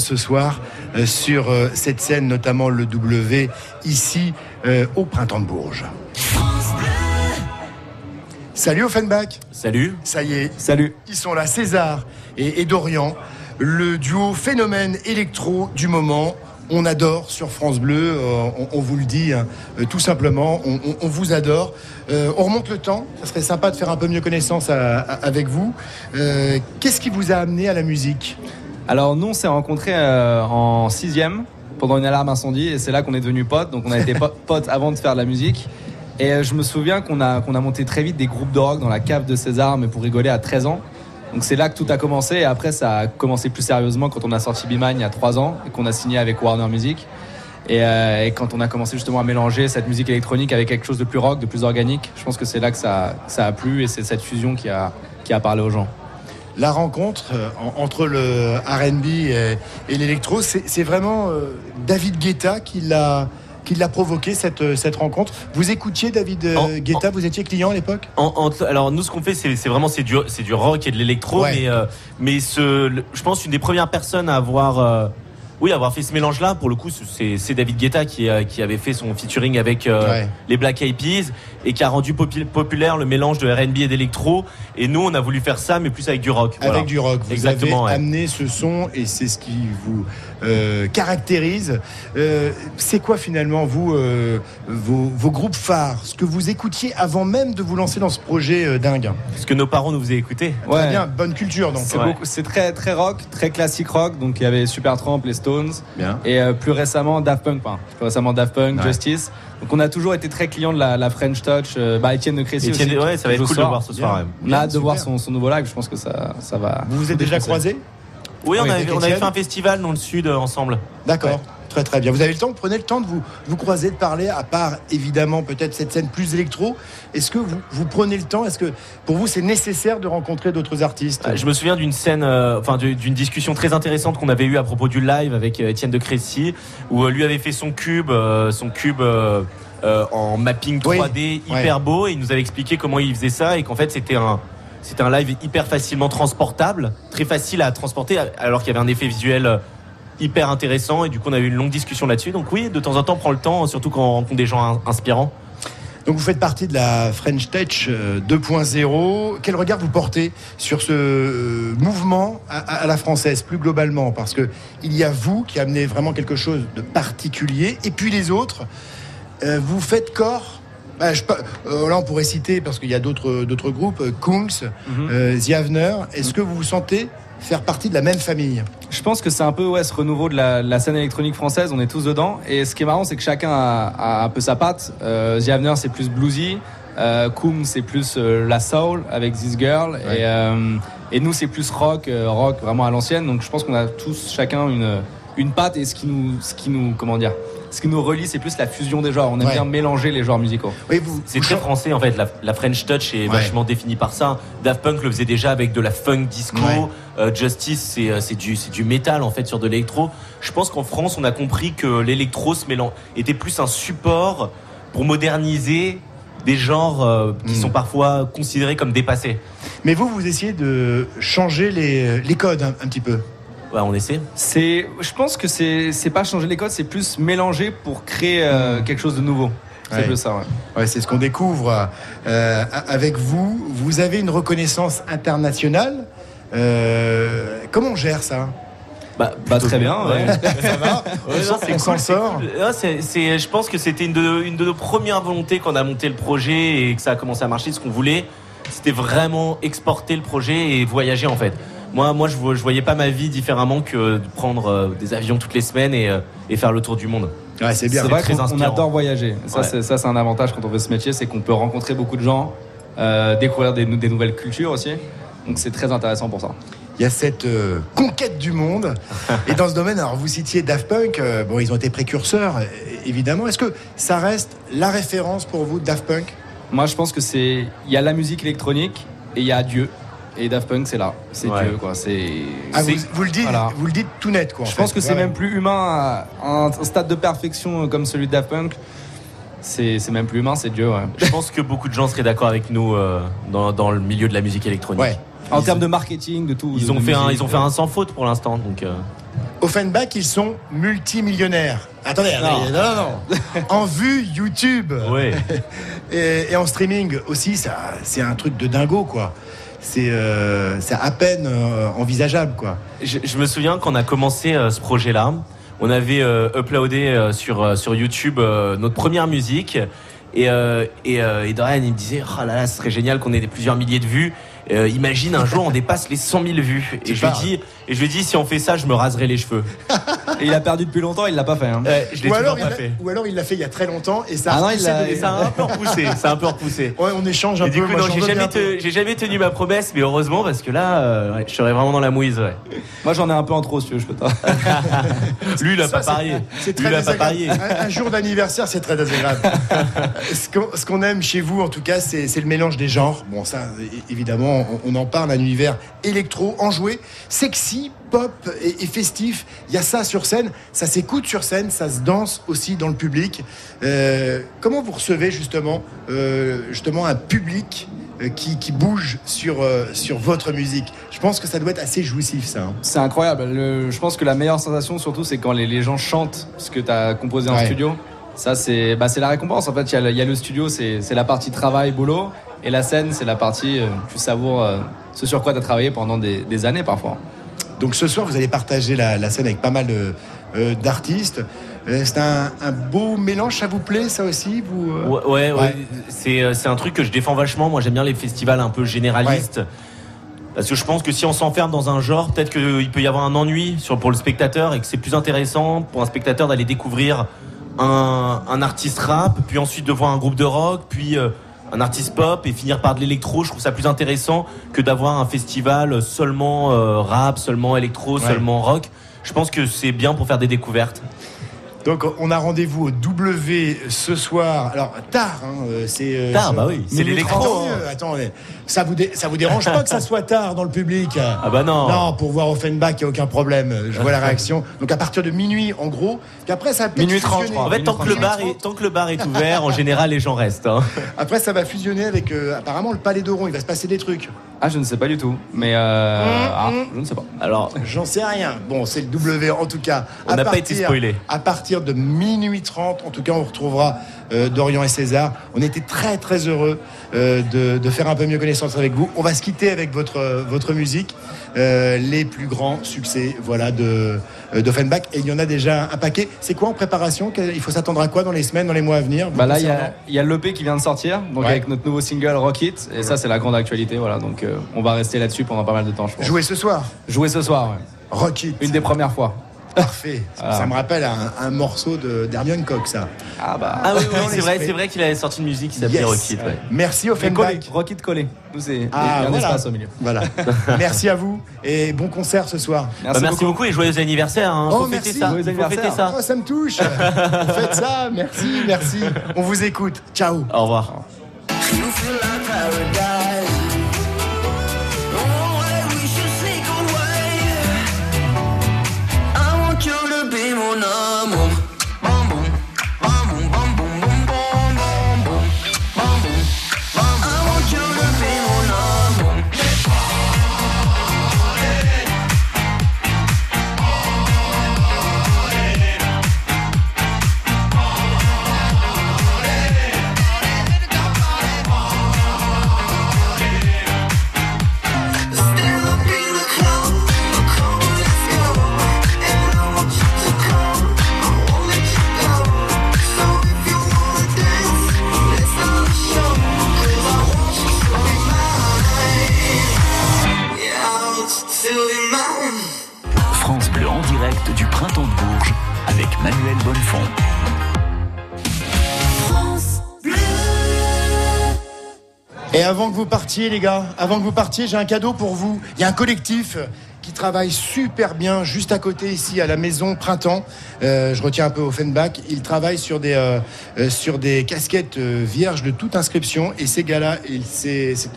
Ce soir euh, sur euh, cette scène, notamment le W, ici euh, au Printemps de Bourges. Salut Offenbach. Salut. Ça y est. Salut. Ils sont là, César et, et Dorian, le duo phénomène électro du moment. On adore sur France Bleu, euh, on, on vous le dit hein, euh, tout simplement, on, on- on vous adore. Euh, on remonte le temps, ça serait sympa de faire un peu mieux connaissance à- à- avec vous. Qu'est-ce qui vous a amené à la musique? Alors nous, on s'est rencontrés euh, en sixième pendant une alarme incendie et c'est là qu'on est devenus potes. Donc on a été po- (laughs) potes avant de faire de la musique. Et euh, je me souviens qu'on a, qu'on a monté très vite des groupes de rock dans la cave de César, mais pour rigoler à 13 ans. Donc c'est là que tout a commencé et après ça a commencé plus sérieusement quand on a sorti Be Mine il y a 3 ans et qu'on a signé avec Warner Music. Et, euh, et quand on a commencé justement à mélanger cette musique électronique avec quelque chose de plus rock, de plus organique, je pense que c'est là que ça, ça a plu et c'est cette fusion qui a, qui a parlé aux gens. La rencontre euh, en- entre le RB et, et l'électro, c'est vraiment euh, David Guetta qui l'a qui l'a provoqué cette, euh, cette rencontre. Vous écoutiez David Guetta, vous étiez client à l'époque? Alors nous ce qu'on fait c'est vraiment c'est du du rock et de l'électro Ouais. mais euh, mais ce je pense une des premières personnes à avoir euh, oui avoir fait ce mélange là pour le coup c'est David Guetta qui euh, qui avait fait son featuring avec euh, Ouais. les Black Eyed Peas et qui a rendu popu- populaire le mélange de R&B et d'électro et nous on a voulu faire ça mais plus avec du rock Avec voilà. du rock. Vous exactement avez ouais. amené ce son et c'est ce qui vous euh, caractérise. Euh, c'est quoi finalement vous euh, vos, vos groupes phares, ce que vous écoutiez avant même de vous lancer dans ce projet euh, dingue ce que nos parents nous faisaient écouter Très bien, bonne culture donc. C'est beaucoup- c'est très très rock, très classique rock. Donc il y avait Supertramp, les Stones, et euh, plus récemment Daft Punk, enfin, plus récemment Daft Punk, Ouais. Justice. Donc on a toujours été très clients de la, la French Touch. euh, bah, Étienne de Crécy aussi. ouais, ça va être cool ce de soir. voir ce soir. On a hâte de voir son, son nouveau live. Je pense que ça ça va. Vous vous êtes déjà croisés? Oui, on, Oui, avait, on fait un festival dans le sud euh, ensemble. D'accord. Très très bien. Vous avez le temps, prenez le temps de vous, vous croiser, de parler, à part évidemment peut-être cette scène plus électro. Est-ce que vous, vous prenez le temps? Est-ce que pour vous c'est nécessaire de rencontrer d'autres artistes? Euh, Je me souviens d'une scène, euh, enfin d'une discussion très intéressante qu'on avait eue à propos du live avec euh, Étienne de Crécy, où lui avait fait son cube, euh, son cube euh, en mapping 3D hyper ouais. beau, et il nous avait expliqué comment il faisait ça et qu'en fait c'était un c'était un live hyper facilement transportable, très facile à transporter, alors qu'il y avait un effet visuel hyper intéressant et du coup on a eu une longue discussion là-dessus. Donc oui, de temps en temps, on prend le temps, surtout quand on rencontre des gens in- inspirants. Donc vous faites partie de la French Tech euh, 2.0. Quel regard vous portez sur ce euh, mouvement à, la française plus globalement? Parce que il y a vous qui amenez vraiment quelque chose de particulier, et puis les autres, euh, vous faites corps? Bah, euh, là, on pourrait citer parce qu'il y a d'autres d'autres groupes, euh, Kungs, euh, The Avener. Est-ce que vous vous sentez faire partie de la même famille Je pense que c'est un peu ouais, ce renouveau de la, scène électronique française, on est tous dedans. Et ce qui est marrant, c'est que chacun a, a un peu sa patte. Euh, The Avener, c'est plus bluesy. Euh, Koum, c'est plus euh, la soul avec This Girl. Ouais. Et, euh, et nous, c'est plus rock, rock vraiment à l'ancienne. Donc je pense qu'on a tous chacun une, une patte. Et ce qui nous, ce qui nous, comment dire, ce qui nous relie, c'est plus la fusion des genres. On aime Ouais. bien mélanger les genres musicaux. C'est très français en fait. La, la French Touch est vachement définie par ça. Daft Punk le faisait déjà avec de la funk disco. Ouais. Euh, Justice, c'est euh, c'est du, c'est du métal en fait sur de l'électro. Je pense qu'en France, on a compris que l'électro se mélange, était plus un support pour moderniser des genres euh, qui Hmm. sont parfois considérés comme dépassés. Mais vous, vous essayez de changer les, les codes un, un petit peu. On essaie. C'est, je pense que c'est, c'est pas changer les codes, c'est plus mélanger pour créer euh, quelque chose de nouveau. C'est Ouais. plus ça. Ouais. Ouais, c'est ce qu'on découvre euh, avec vous. Vous avez une reconnaissance internationale. Euh, comment on gère ça? Bah, Bah, très bien, ouais. ça va (laughs) Ouais, On non, s'en- c'est on s'en cool, c'est sort cool. Je pense que c'était une de, une de nos premières volontés quand on a monté le projet et que ça a commencé à marcher. Ce qu'on voulait, c'était vraiment exporter le projet et voyager en fait. Moi, moi je, vo- je voyais pas ma vie différemment que de prendre euh, des avions toutes les semaines et, euh, et faire le tour du monde. Ouais, c'est bien. C'est vrai qu'on adore voyager. Ça, Ouais. c'est, ça, c'est un avantage quand on fait ce métier, c'est qu'on peut rencontrer beaucoup de gens, euh, découvrir des, nou- des nouvelles cultures aussi. Donc c'est très intéressant pour ça. Il y a cette euh, conquête du monde. Et dans ce domaine, alors vous citiez Daft Punk, euh, bon, ils ont été précurseurs, évidemment. Est-ce que ça reste la référence pour vous, Daft Punk? Moi, je pense que c'est, il y a la musique électronique et il y a Dieu. Et Daft Punk, c'est là, c'est Ouais. Dieu, quoi. C'est, Ah, vous, c'est- vous le dites, voilà. vous le dites tout net, quoi. Je fait. pense que c'est Ouais, même plus humain à un, stade de perfection comme celui de Daft Punk. C'est, c'est même plus humain, c'est Dieu. Ouais. Je pense que beaucoup de gens seraient d'accord avec nous euh, dans, dans le milieu de la musique électronique. Ouais. En termes de marketing, de tout. Ils de- ont, de fait un, ils ont fait un sans faute pour l'instant. Donc, euh, Offenbach, ils sont multimillionnaires. Attendez, attendez, non, non, non. en vue YouTube ouais. (laughs) et, et en streaming aussi, ça, c'est un truc de dingo, quoi. C'est euh, c'est à peine euh, envisageable, quoi. Je, je me souviens quand on a commencé euh, ce projet-là, on avait euh, uploadé euh, sur, euh, sur YouTube euh, notre première musique. Et, euh, et, euh, et Dorian, il me disait Oh là là, ce serait génial qu'on ait des plusieurs milliers de vues. Euh, imagine un jour on (laughs) dépasse les 100 000 vues. Et je, lui dis, et je lui dis si on fait ça, je me raserai les cheveux. Et (laughs) il a perdu depuis longtemps, il l'a pas fait. hein. Euh, je l'ai Ou toujours alors, il pas l'a- fait. ou alors il l'a fait il y a très longtemps et ça Ah a non, il l'a- de- Et ça a un peu repoussé. Ça a un peu repoussé. (laughs) Ouais, on échange un Et du peu. coup, moi, non, j'en j'ai jamais, bien un peu. te- j'ai jamais tenu ma promesse, mais heureusement parce que là, euh, ouais, je serais vraiment dans la mouise. Ouais. Moi, j'en ai un peu en trop, si tu veux, je peux pas. (laughs) Lui, il a Ça, pas parié. C'est Lui, il a pas parié. Un, un jour d'anniversaire, c'est très désagréable. ce qu'on ce qu'on aime chez vous, en tout cas, c'est c'est le mélange des genres. Bon, ça, évidemment, on, on en parle, un univers électro, enjoué, sexy, pop et, et festif. Il y a ça sur scène, ça s'écoute sur scène, ça se danse aussi dans le public. Euh, comment vous recevez justement, euh, justement un public euh, qui, qui bouge sur, euh, sur votre musique? Je pense que ça doit être assez jouissif, ça. hein. C'est incroyable. Le- je pense que la meilleure sensation, surtout, c'est quand les, les gens chantent ce que tu as composé en Ouais. studio. Ça, c'est bah, c'est la récompense. En fait, il y a le- il y, a le studio, c'est c'est la partie travail, boulot. Et la scène, c'est la partie, euh, tu savoures euh, ce sur quoi tu as travaillé pendant des, des années parfois. Donc ce soir, vous allez partager la, la scène avec pas mal de, euh, d'artistes. Euh, c'est un, un beau mélange, ça vous plaît, ça aussi vous, euh Ouais, ouais, ouais. Ouais. C'est, euh, c'est un truc que je défends vachement. Moi, j'aime bien les festivals un peu généralistes. Parce que je pense que si on s'enferme dans un genre, peut-être qu'il peut y avoir un ennui sur, pour le spectateur et que c'est plus intéressant pour un spectateur d'aller découvrir un, un artiste rap, puis ensuite de voir un groupe de rock, puis euh, un artiste pop et finir par de l'électro, je trouve ça plus intéressant que d'avoir un festival seulement euh, rap, seulement électro, Ouais. seulement rock. Je pense que c'est bien pour faire des découvertes. Donc on a rendez-vous au W ce soir. Alors tard, hein, euh, c'est euh, Tard, bah oui, c'est l'électro, 30. hein. Attends, ça vous dé- ça vous dérange pas que ça soit tard dans le public? Ah bah non. Non, pour voir Offenbach, il y a aucun problème. Je vois la réaction. Donc à partir de minuit, en gros, puis après ça va Minuit 30, je fusionner. crois. En fait, tant que, le bar est, tant que le bar est ouvert, en général, les gens restent. hein. (laughs) Après ça va fusionner avec euh, apparemment le Palais d'Oron. Il va se passer des trucs. Ah, je ne sais pas du tout. Mais euh, ah, je ne sais pas. Alors, J'en sais rien. Bon, c'est le W en tout cas. On n'a pas été spoilé. À partir de minuit 30, en tout cas, on retrouvera euh, Dorian et César. On était très très heureux euh, de, de faire un peu mieux connaissance avec vous. On va se quitter avec votre, votre musique. Euh, les plus grands succès voilà, de, euh, d'Offenbach. Et il y en a déjà un paquet. C'est quoi en préparation? Il faut s'attendre à quoi dans les semaines, dans les mois à venir? Bah là, il y a, a l'EP qui vient de sortir, donc Ouais. avec notre nouveau single Rocket, et ça, c'est la grande actualité. Voilà, donc euh, on va rester là-dessus pendant pas mal de temps, je pense. Jouer ce soir Jouer ce soir, ouais. Rocket. Une des premières fois. Parfait. Voilà. Ça me rappelle un, un morceau de d'Hermione Coq, ça. Ah bah. Ah oui, oui, (laughs) c'est vrai, c'est vrai qu'il avait sorti une musique qui s'appelait Yes. Rocket. ouais. Merci Offenbach. collé, Rocket collé. Nous, c'est Ah, un voilà. espace au milieu. Voilà. (laughs) merci à vous et bon concert ce soir. Bah, Merci, beaucoup. et joyeux anniversaire. Hein. Oh, Faut merci. fêter ça. Joyeux Faut anniversaire. fêter ça. Oh, ça me touche. (laughs) Faites ça. Merci, merci. On vous écoute. Ciao. Au revoir. To be mon amour. Manuel Bonnefond. Et avant que vous partiez, les gars, avant que vous partiez, j'ai un cadeau pour vous. Il y a un collectif qui travaille super bien juste à côté ici à la maison Printemps. Euh, je retiens un peu Offenbach. Ils travaillent sur des euh, euh, sur des casquettes vierges de toute inscription. Et ces gars-là,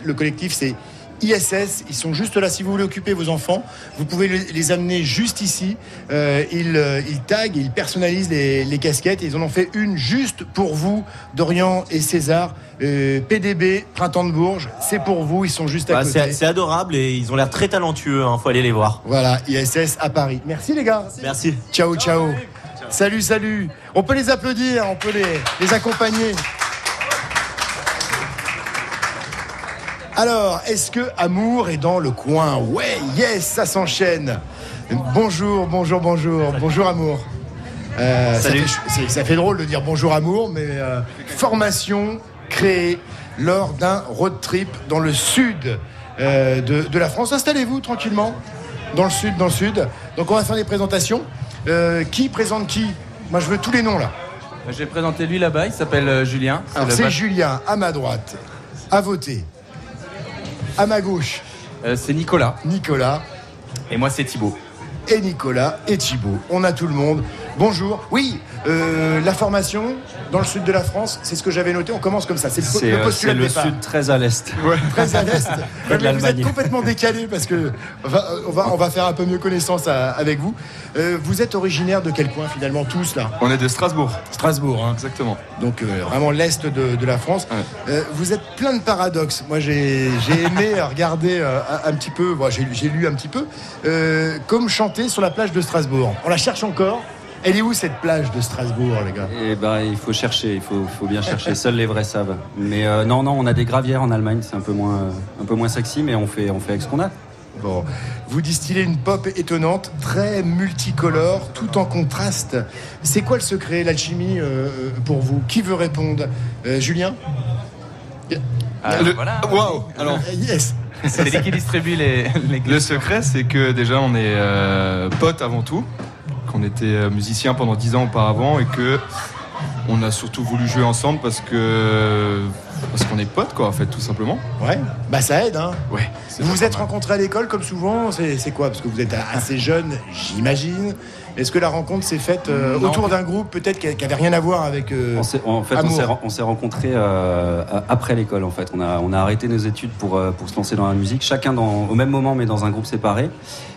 le collectif, c'est ISS, ils sont juste là si vous voulez occuper vos enfants. Vous pouvez les, amener juste ici. Euh, ils, euh, ils taguent, ils personnalisent les, les casquettes. Ils en ont fait une juste pour vous, Dorian et César. Euh, PDB, Printemps de Bourges, c'est pour vous. Ils sont juste à Bah, côté. c'est adorable et ils ont l'air très talentueux. Hein. Faut aller les voir. Voilà, ISS à Paris. Merci les gars. Merci. Ciao, ciao. Salut, salut. On peut les applaudir, on peut les, les accompagner. Alors, est-ce que Amour est dans le coin? Ouais, yes, ça s'enchaîne. Bonjour, bonjour, bonjour, bonjour Amour. Euh, ça, Salut. fait, ça fait drôle de dire bonjour Amour, mais euh, formation créée lors d'un road trip dans le sud euh, de, de la France. Installez-vous tranquillement dans le sud, dans le sud. Donc on va faire des présentations. Euh, qui présente qui? Moi je veux tous les noms là. Je vais présenter lui là-bas, il s'appelle Julien. Alors c'est Julien à ma droite, à voter. À ma gauche, Euh, c'est Nicolas. Nicolas Et moi, c'est Thibaut. et Nicolas et Thibaut. On a tout le monde. Bonjour. Oui, euh, la formation dans le sud de la France, c'est ce que j'avais noté. On commence comme ça. C'est le, euh, postulat c'est de le départ. sud très à l'est. Très à l'est. (laughs) Vous êtes complètement décalé parce que on va, on va, on va faire un peu mieux connaissance à- avec vous. Euh, vous êtes originaire de quel coin finalement tous là? On est de Strasbourg. Strasbourg, hein. Exactement. donc euh, vraiment l'est de, de la France. Euh, vous êtes plein de paradoxes. Moi, j'ai aimé regarder euh, un, un petit peu, bon, j'ai j'ai lu un petit peu, euh, comme chanter sur la plage de Strasbourg. On la cherche encore. Elle est où cette plage de Strasbourg, les gars? Eh ben, il faut chercher, il faut, faut bien chercher. (laughs) Seuls les vrais savent. Mais euh, non, non, on a des gravières en Allemagne, c'est un peu moins, un peu moins sexy, mais on fait, on fait avec ce qu'on a. Bon, vous distillez une pop étonnante, très multicolore, tout en contraste. C'est quoi le secret, l'alchimie euh, pour vous? Qui veut répondre? Euh, Julien? Le- Waouh. Alors, Yes. C'est (laughs) lui qui distribue les, les le secret, c'est que déjà, on est euh, potes avant tout, qu'on était euh, musiciens pendant 10 ans auparavant et que On a surtout voulu jouer ensemble parce que parce qu'on est potes quoi en fait tout simplement. Ouais. Bah ça aide hein. Ouais. Vous vous êtes rencontrés à l'école comme souvent C'est quoi? Parce que vous êtes assez jeune, j'imagine. Est-ce que la rencontre s'est faite euh, autour d'un groupe peut-être qui qui avait rien à voir avec euh, On en fait, on Amour? s'est, on s'est rencontrés euh, a- après l'école. En fait, on a, on a arrêté nos études pour, euh, pour se lancer dans la musique, chacun dans, au même moment, mais dans un groupe séparé.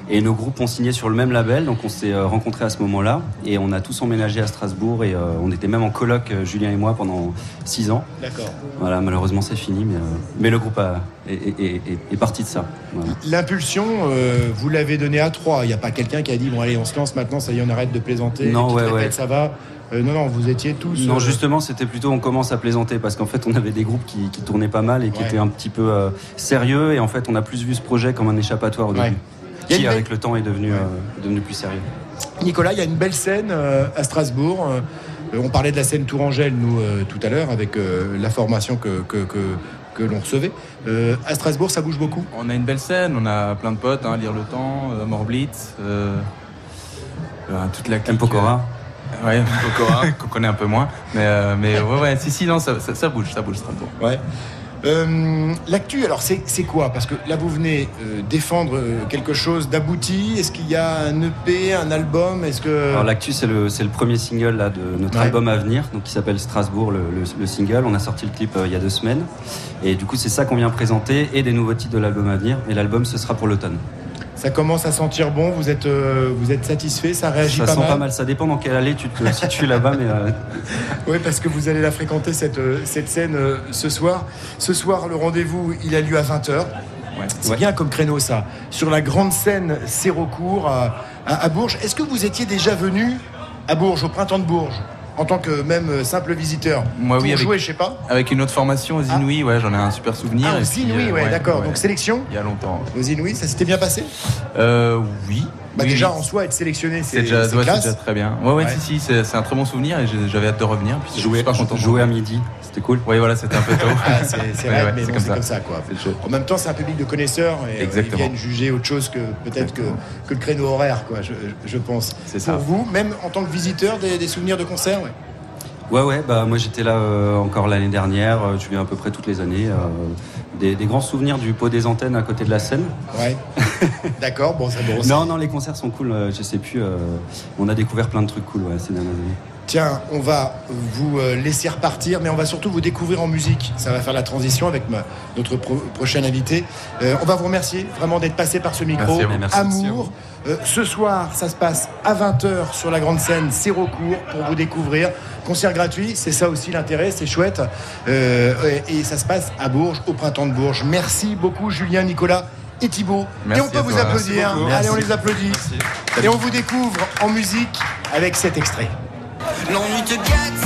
Et nos groupes ont signé sur le même label, donc on s'est rencontrés à ce moment-là. Et on a tous emménagé à Strasbourg. Et euh, on était même en coloc, euh, Julien et moi, pendant six ans. D'accord. Voilà, malheureusement, c'est fini, mais, euh, mais le groupe a- est, est- est- est parti de ça. Voilà. L'impulsion, euh, vous l'avez donnée à trois. Il n'y a pas quelqu'un qui a dit bon allez on se lance maintenant, ça y est on arrête de plaisanter. Non, ouais, ouais. ça va. Euh, non non, vous étiez tous. Non, euh, justement, c'était plutôt on commence à plaisanter parce qu'en fait, on avait des groupes qui, qui tournaient pas mal et qui Ouais. étaient un petit peu euh, sérieux. Et en fait, on a plus vu ce projet comme un échappatoire au début, qui une avec le temps est devenu, devenu plus sérieux. Nicolas, il y a une belle scène à Strasbourg. Euh, on parlait de la scène Tourangelle, nous, euh, tout à l'heure, avec euh, la formation que, que, que, que l'on recevait. Euh, à Strasbourg, ça bouge beaucoup? On a une belle scène, on a plein de potes, hein, Lire le Temps, euh, Morblitz, euh, euh, toute la clique. Pokora. ouais, Pokora, (laughs) qu'on connaît un peu moins. Mais, euh, mais ouais, ouais, si, si, non, ça, ça, ça bouge, ça bouge Strasbourg. Ouais. Euh, L'actu, alors c'est quoi? Parce que là, vous venez euh, défendre euh, quelque chose d'abouti. Est-ce qu'il y a un EP, un album? Est-ce que Alors l'actu, c'est le, premier single là, de notre Ouais. album à venir, donc qui s'appelle Strasbourg, le, le- le single. On a sorti le clip euh, il y a deux semaines. Et du coup, c'est ça qu'on vient présenter et des nouveaux titres de l'album à venir. Et l'album, ce sera pour l'automne. Ça commence à sentir bon Vous êtes, euh, vous êtes satisfait Ça réagit Ça pas sent mal pas mal. Ça dépend dans quelle allée tu te situes là-bas, mais euh, (laughs) Oui, parce que vous allez la fréquenter cette, euh, cette scène euh, ce soir. Ce soir, le rendez-vous, il a lieu à 20h. C'est bien comme créneau ça. Sur la grande scène Sérocourt à, à, à Bourges. Est-ce que vous étiez déjà venu à Bourges, au printemps de Bourges, en tant que même simple visiteur Moi, oui, avec, jouer, je sais pas avec une autre formation aux Inouïs, ouais, j'en ai un super souvenir. Ah, aux Inouïs, euh, ouais, d'accord. Donc sélection Il y a longtemps. Aux Inouïs, ça s'était bien passé? Euh, oui. Bah, Oui, Déjà, oui. en soi, être sélectionné, c'est déjà, ouais, très bien. Ouais, ouais, Ouais. si, si, c'est un très bon souvenir et j'avais hâte de revenir. Puis jouer, content. à midi, c'était cool. Oui, voilà, c'était un peu tôt. (laughs) Ah, c'est vrai, ouais, mais c'est bon, comme c'est ça. comme ça, quoi. En même temps, c'est un public de connaisseurs et euh, ils Exactement. viennent juger autre chose que peut-être que, que le créneau horaire, quoi, je, je pense. C'est ça. Pour vous, même en tant que visiteur, des, des souvenirs de concerts, ouais. Ouais, ouais, bah moi j'étais là euh, encore l'année dernière, euh, je viens à peu près toutes les années. euh, des, des grands souvenirs du pot des antennes à côté de la scène. Ouais. (laughs) D'accord, bon, ça bon. Non, non, les concerts sont cool, euh, je sais plus. euh, on a découvert plein de trucs cool ouais, ces dernières années. Tiens, on va vous euh, laisser repartir, mais on va surtout vous découvrir en musique. Ça va faire la transition avec ma- notre pro- prochain invité. Euh, on va vous remercier vraiment d'être passé par ce micro. Merci. Merci. Amour. Euh, ce soir, ça se passe à 20h sur la grande scène Sérocourt pour vous découvrir. Concert gratuit, c'est ça aussi l'intérêt, c'est chouette. Euh, et, et ça se passe à Bourges, au printemps de Bourges. Merci beaucoup Julien, Nicolas et Thibaut. Merci et on peut vous applaudir. Allez, on les applaudit. Et on vous découvre en musique avec cet extrait. L'ennui te guette,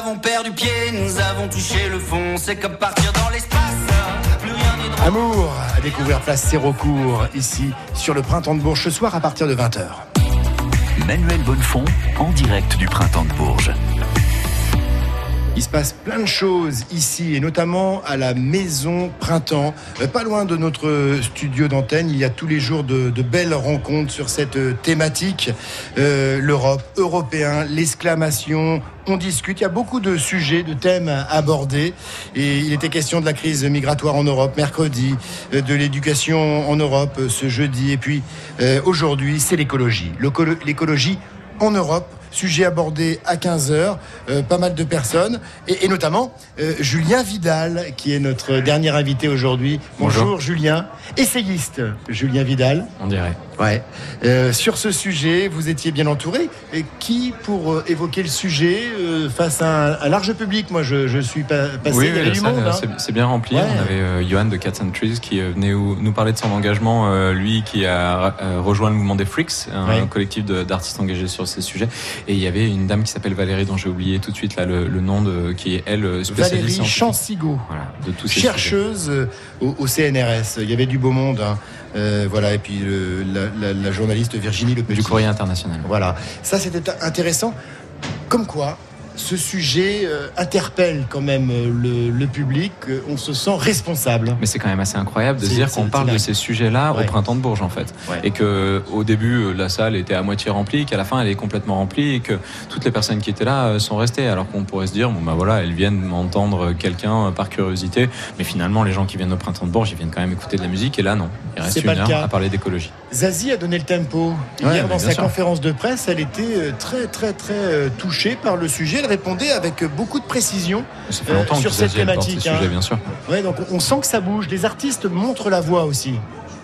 avons perdu pied, nous avons touché le fond C'est comme partir dans l'espace Plus rien n'est drôle Amour à découvrir place Sérocourt ici sur le printemps de Bourges ce soir à partir de 20h. Manuel Bonnefond en direct du printemps de Bourges. Il se passe plein de choses ici et notamment à la Maison Printemps. Euh, Pas loin de notre studio d'antenne, il y a tous les jours de, belles rencontres sur cette euh, thématique. Euh, L'Europe, européen, l'exclamation. On discute, il y a beaucoup de sujets, de thèmes à aborder. Et il était question de la crise migratoire en Europe mercredi, de l'éducation en Europe ce jeudi. Et puis aujourd'hui, c'est l'écologie. L'écolo- L'écologie en Europe. Sujet abordé à 15h, pas mal de personnes, et, et notamment euh, Julien Vidal, qui est notre dernier invité aujourd'hui. Bonjour, Bonjour. Julien, essayiste Julien Vidal. On dirait. Ouais. Euh, sur ce sujet, vous étiez bien entouré. Et qui, pour euh, évoquer le sujet euh, face à un, un large public? Moi, je, je suis pas, passé, oui, oui, du monde. hein. c'est- bien rempli. Ouais. On avait euh, Johan de Cats and Trees qui euh, venait où- nous parler de son engagement, euh, lui qui a euh, rejoint le mouvement des Freaks, un Ouais. collectif d'artistes engagés sur ces sujets. Et il y avait une dame qui s'appelle Valérie, dont j'ai oublié tout de suite là le, le nom de qui est elle euh, spécialiste Valérie. Chansigo, de tous ces chercheuse euh, au, au CNRS. Il y avait du beau monde. hein. Euh, voilà, et puis le- la, la- la journaliste Virginie Le Petit. du courrier international. Voilà, ça c'était intéressant. Comme quoi, ce sujet euh, interpelle quand même euh, le, le public. euh, on se sent responsable. Mais c'est quand même assez incroyable de dire qu'on parle de ces sujets-là Ouais. au printemps de Bourges en fait, Ouais. et que au début la salle était à moitié remplie, qu'à la fin elle est complètement remplie et que toutes les personnes qui étaient là sont restées. Alors qu'on pourrait se dire bon bah voilà elles viennent entendre quelqu'un par curiosité, mais finalement les gens qui viennent au printemps de Bourges ils viennent quand même écouter de la musique et là non, il reste une pas heure à parler d'écologie. Zazie a donné le tempo. Hier, dans sa sûr. conférence de presse, elle était très, très, très touchée par le sujet. Elle répondait avec beaucoup de précision euh, sur cette thématique. hein. sujets bien sûr. Ouais, donc on sent que ça bouge. Les artistes montrent la voix aussi.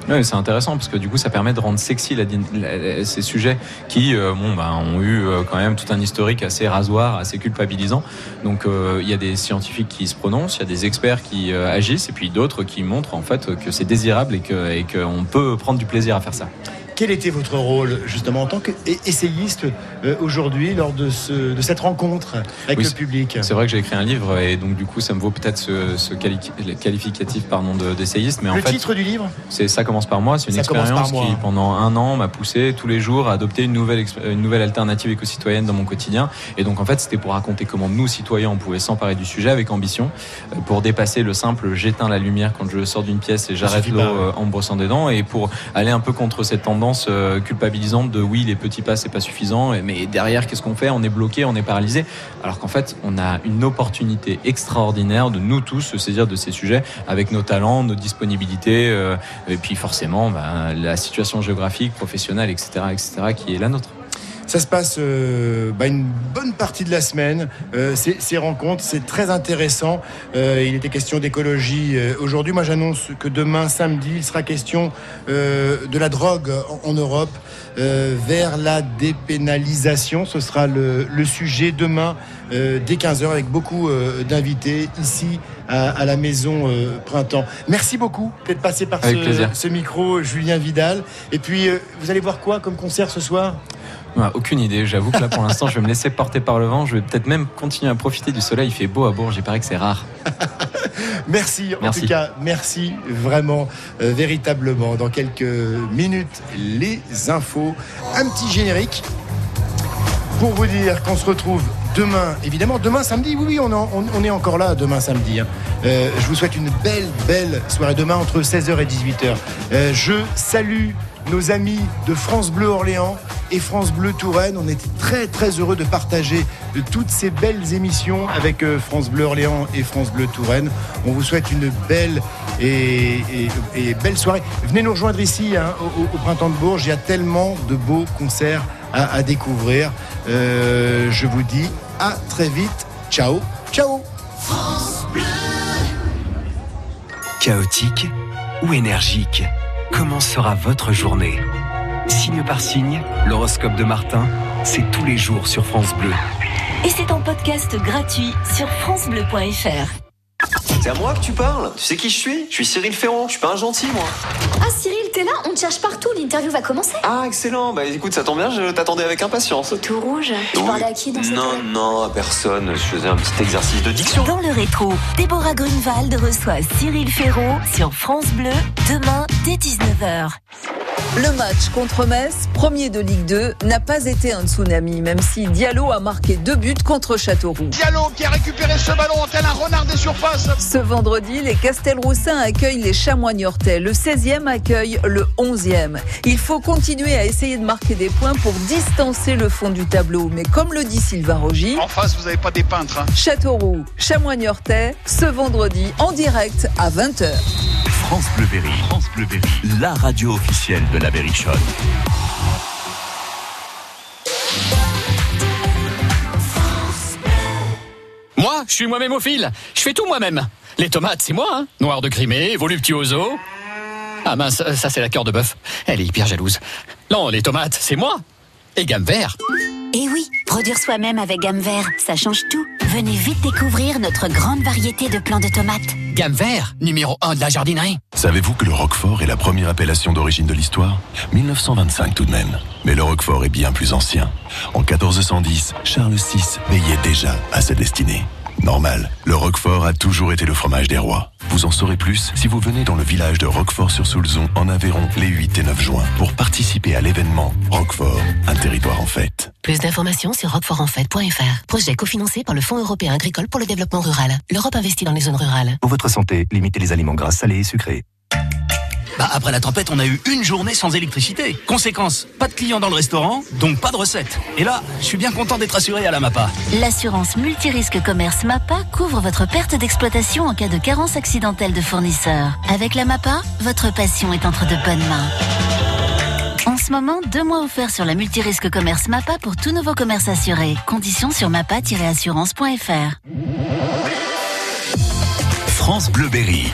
Oui, c'est intéressant parce que du coup, ça permet de rendre sexy la, din- la- ces sujets qui, euh, bon, bah, ont eu euh, quand même tout un historique assez rasoir, assez culpabilisant. Donc, euh, il y a des scientifiques qui se prononcent, il y a des experts qui agissent, et puis d'autres qui montrent en fait que c'est désirable et que et qu'on peut prendre du plaisir à faire ça. Quel était votre rôle justement en tant qu'essayiste euh, aujourd'hui lors de, ce, de cette rencontre avec Oui, le public? C'est vrai que j'ai écrit un livre et donc du coup, ça me vaut peut-être ce, ce quali- qualificatif pardon de- d'essayiste, mais en Le fait. titre du livre? C'est ça commence par moi. C'est une Ça expérience qui pendant un an m'a poussé tous les jours à adopter une nouvelle une nouvelle alternative éco-citoyenne dans mon quotidien. Et donc en fait c'était pour raconter comment nous citoyens on pouvait s'emparer du sujet avec ambition euh, pour dépasser le simple j'éteins la lumière quand je sors d'une pièce et j'arrête l'eau euh, en me brossant des dents et pour aller un peu contre cette tendance euh, culpabilisante de oui les petits pas c'est pas suffisant mais derrière qu'est-ce qu'on fait? On est bloqué on est paralysé. Alors qu'en fait on a une opportunité extraordinaire de nous tous se saisir de ces sujets avec nos talents nos disponibilités euh, et puis forcément bah, la situation géographique professionnelle etc etc qui est la nôtre Ça se passe euh, bah, une bonne partie de la semaine. Euh, ces, ces rencontres, c'est très intéressant. Euh, il était question d'écologie euh, aujourd'hui. Moi, j'annonce que demain, samedi, il sera question euh, de la drogue en, en Europe euh, vers la dépénalisation. Ce sera le, le sujet demain euh, dès 15h avec beaucoup euh, d'invités ici à, à la maison euh, Printemps. Merci beaucoup d'être passé par ce, ce micro, Julien Vidal. Et puis, euh, vous allez voir quoi comme concert ce soir? Aucune idée. J'avoue que là, pour l'instant, je vais me laisser porter par le vent. Je vais peut-être même continuer à profiter du soleil. Il fait beau à Bourges. Il paraît que c'est rare. (laughs) Merci, en Merci. tout cas, merci vraiment, euh, véritablement. Dans quelques minutes, les infos. Un petit générique pour vous dire qu'on se retrouve demain, évidemment, demain samedi, oui, oui, on, en- on- on est encore là demain samedi. hein. Euh, je vous souhaite une belle, belle soirée demain entre 16h et 18h. Euh, je salue nos amis de France Bleu Orléans et France Bleu Touraine. On était très, très heureux de partager de toutes ces belles émissions avec euh, France Bleu Orléans et France Bleu Touraine. On vous souhaite une belle et, belle soirée. Venez nous rejoindre ici hein, au, Printemps de Bourges. Il y a tellement de beaux concerts à, à découvrir. Euh, je vous dis à très vite. Ciao, ciao. Chaotique ou énergique? Comment sera votre journée? Signe par signe, l'horoscope de Martin, c'est tous les jours sur France Bleu. Et c'est en podcast gratuit sur FranceBleu.fr. C'est à moi que tu parles? Tu sais qui je suis? Je suis Cyril Ferron, je suis pas un gentil moi. Ah Cyril, t'es là On te cherche partout, l'interview va commencer. Ah excellent, bah écoute ça tombe bien, je t'attendais avec impatience. C'est tout rouge. Tu Oui. parlais à qui dans cette Non, non, à personne, je faisais un petit exercice de diction. Dans le rétro, Déborah Grunewald reçoit Cyril Ferraud sur France Bleu demain dès 19h. Le match contre Metz, premier de Ligue 2, n'a pas été un tsunami, même si Diallo a marqué deux buts contre Châteauroux. Diallo qui a récupéré ce ballon tel un renard des surfaces. Ce vendredi, les Castelroussins accueillent les Chamois Niortais. Le 16e accueille le 11e. Il faut continuer à essayer de marquer des points pour distancer le fond du tableau. Mais comme le dit Sylvain Rogy, En face, vous n'avez pas des peintres. hein. Châteauroux, Chamois Niortais, ce vendredi en direct à 20h. France Bleu Berry. France Bleu Berry. La radio officielle de la Show. Moi, je suis moi-même au fil. Je fais tout moi-même. Les tomates, c'est moi, hein. Noir de Crimée, voluptuoso. Ah mince, ça c'est la cœur de bœuf. Elle est hyper jalouse. Non, les tomates, c'est moi. Et gamme vert. Et oui, produire soi-même avec Gamme Vert, ça change tout. Venez vite découvrir notre grande variété de plants de tomates. Gamme vert, numéro 1 de la jardinerie. Savez-vous que le Roquefort est la première appellation d'origine de l'histoire? 1925 tout de même. Mais le Roquefort est bien plus ancien. En 1410, Charles VI veillait déjà à sa destinée. Normal, le Roquefort a toujours été le fromage des rois. Vous en saurez plus si vous venez dans le village de Roquefort-sur-Soulzon en Aveyron les 8 et 9 juin pour participer à l'événement Roquefort, un territoire en fête. Plus d'informations sur roquefortenfête.fr. Projet cofinancé par le Fonds européen agricole pour le développement rural. L'Europe investit dans les zones rurales. Pour votre santé, limitez les aliments gras, salés et sucrés. Bah après la tempête, on a eu une journée sans électricité. Conséquence, pas de clients dans le restaurant, donc pas de recettes. Et là, je suis bien content d'être assuré à la MAPA. L'assurance multirisque commerce MAPA couvre votre perte d'exploitation en cas de carence accidentelle de fournisseur. Avec la MAPA, votre passion est entre de bonnes mains. En ce moment, deux mois offerts sur la multirisque commerce MAPA pour tout nouveau commerce assuré. Conditions sur mapa-assurance.fr. France Bleu Berry.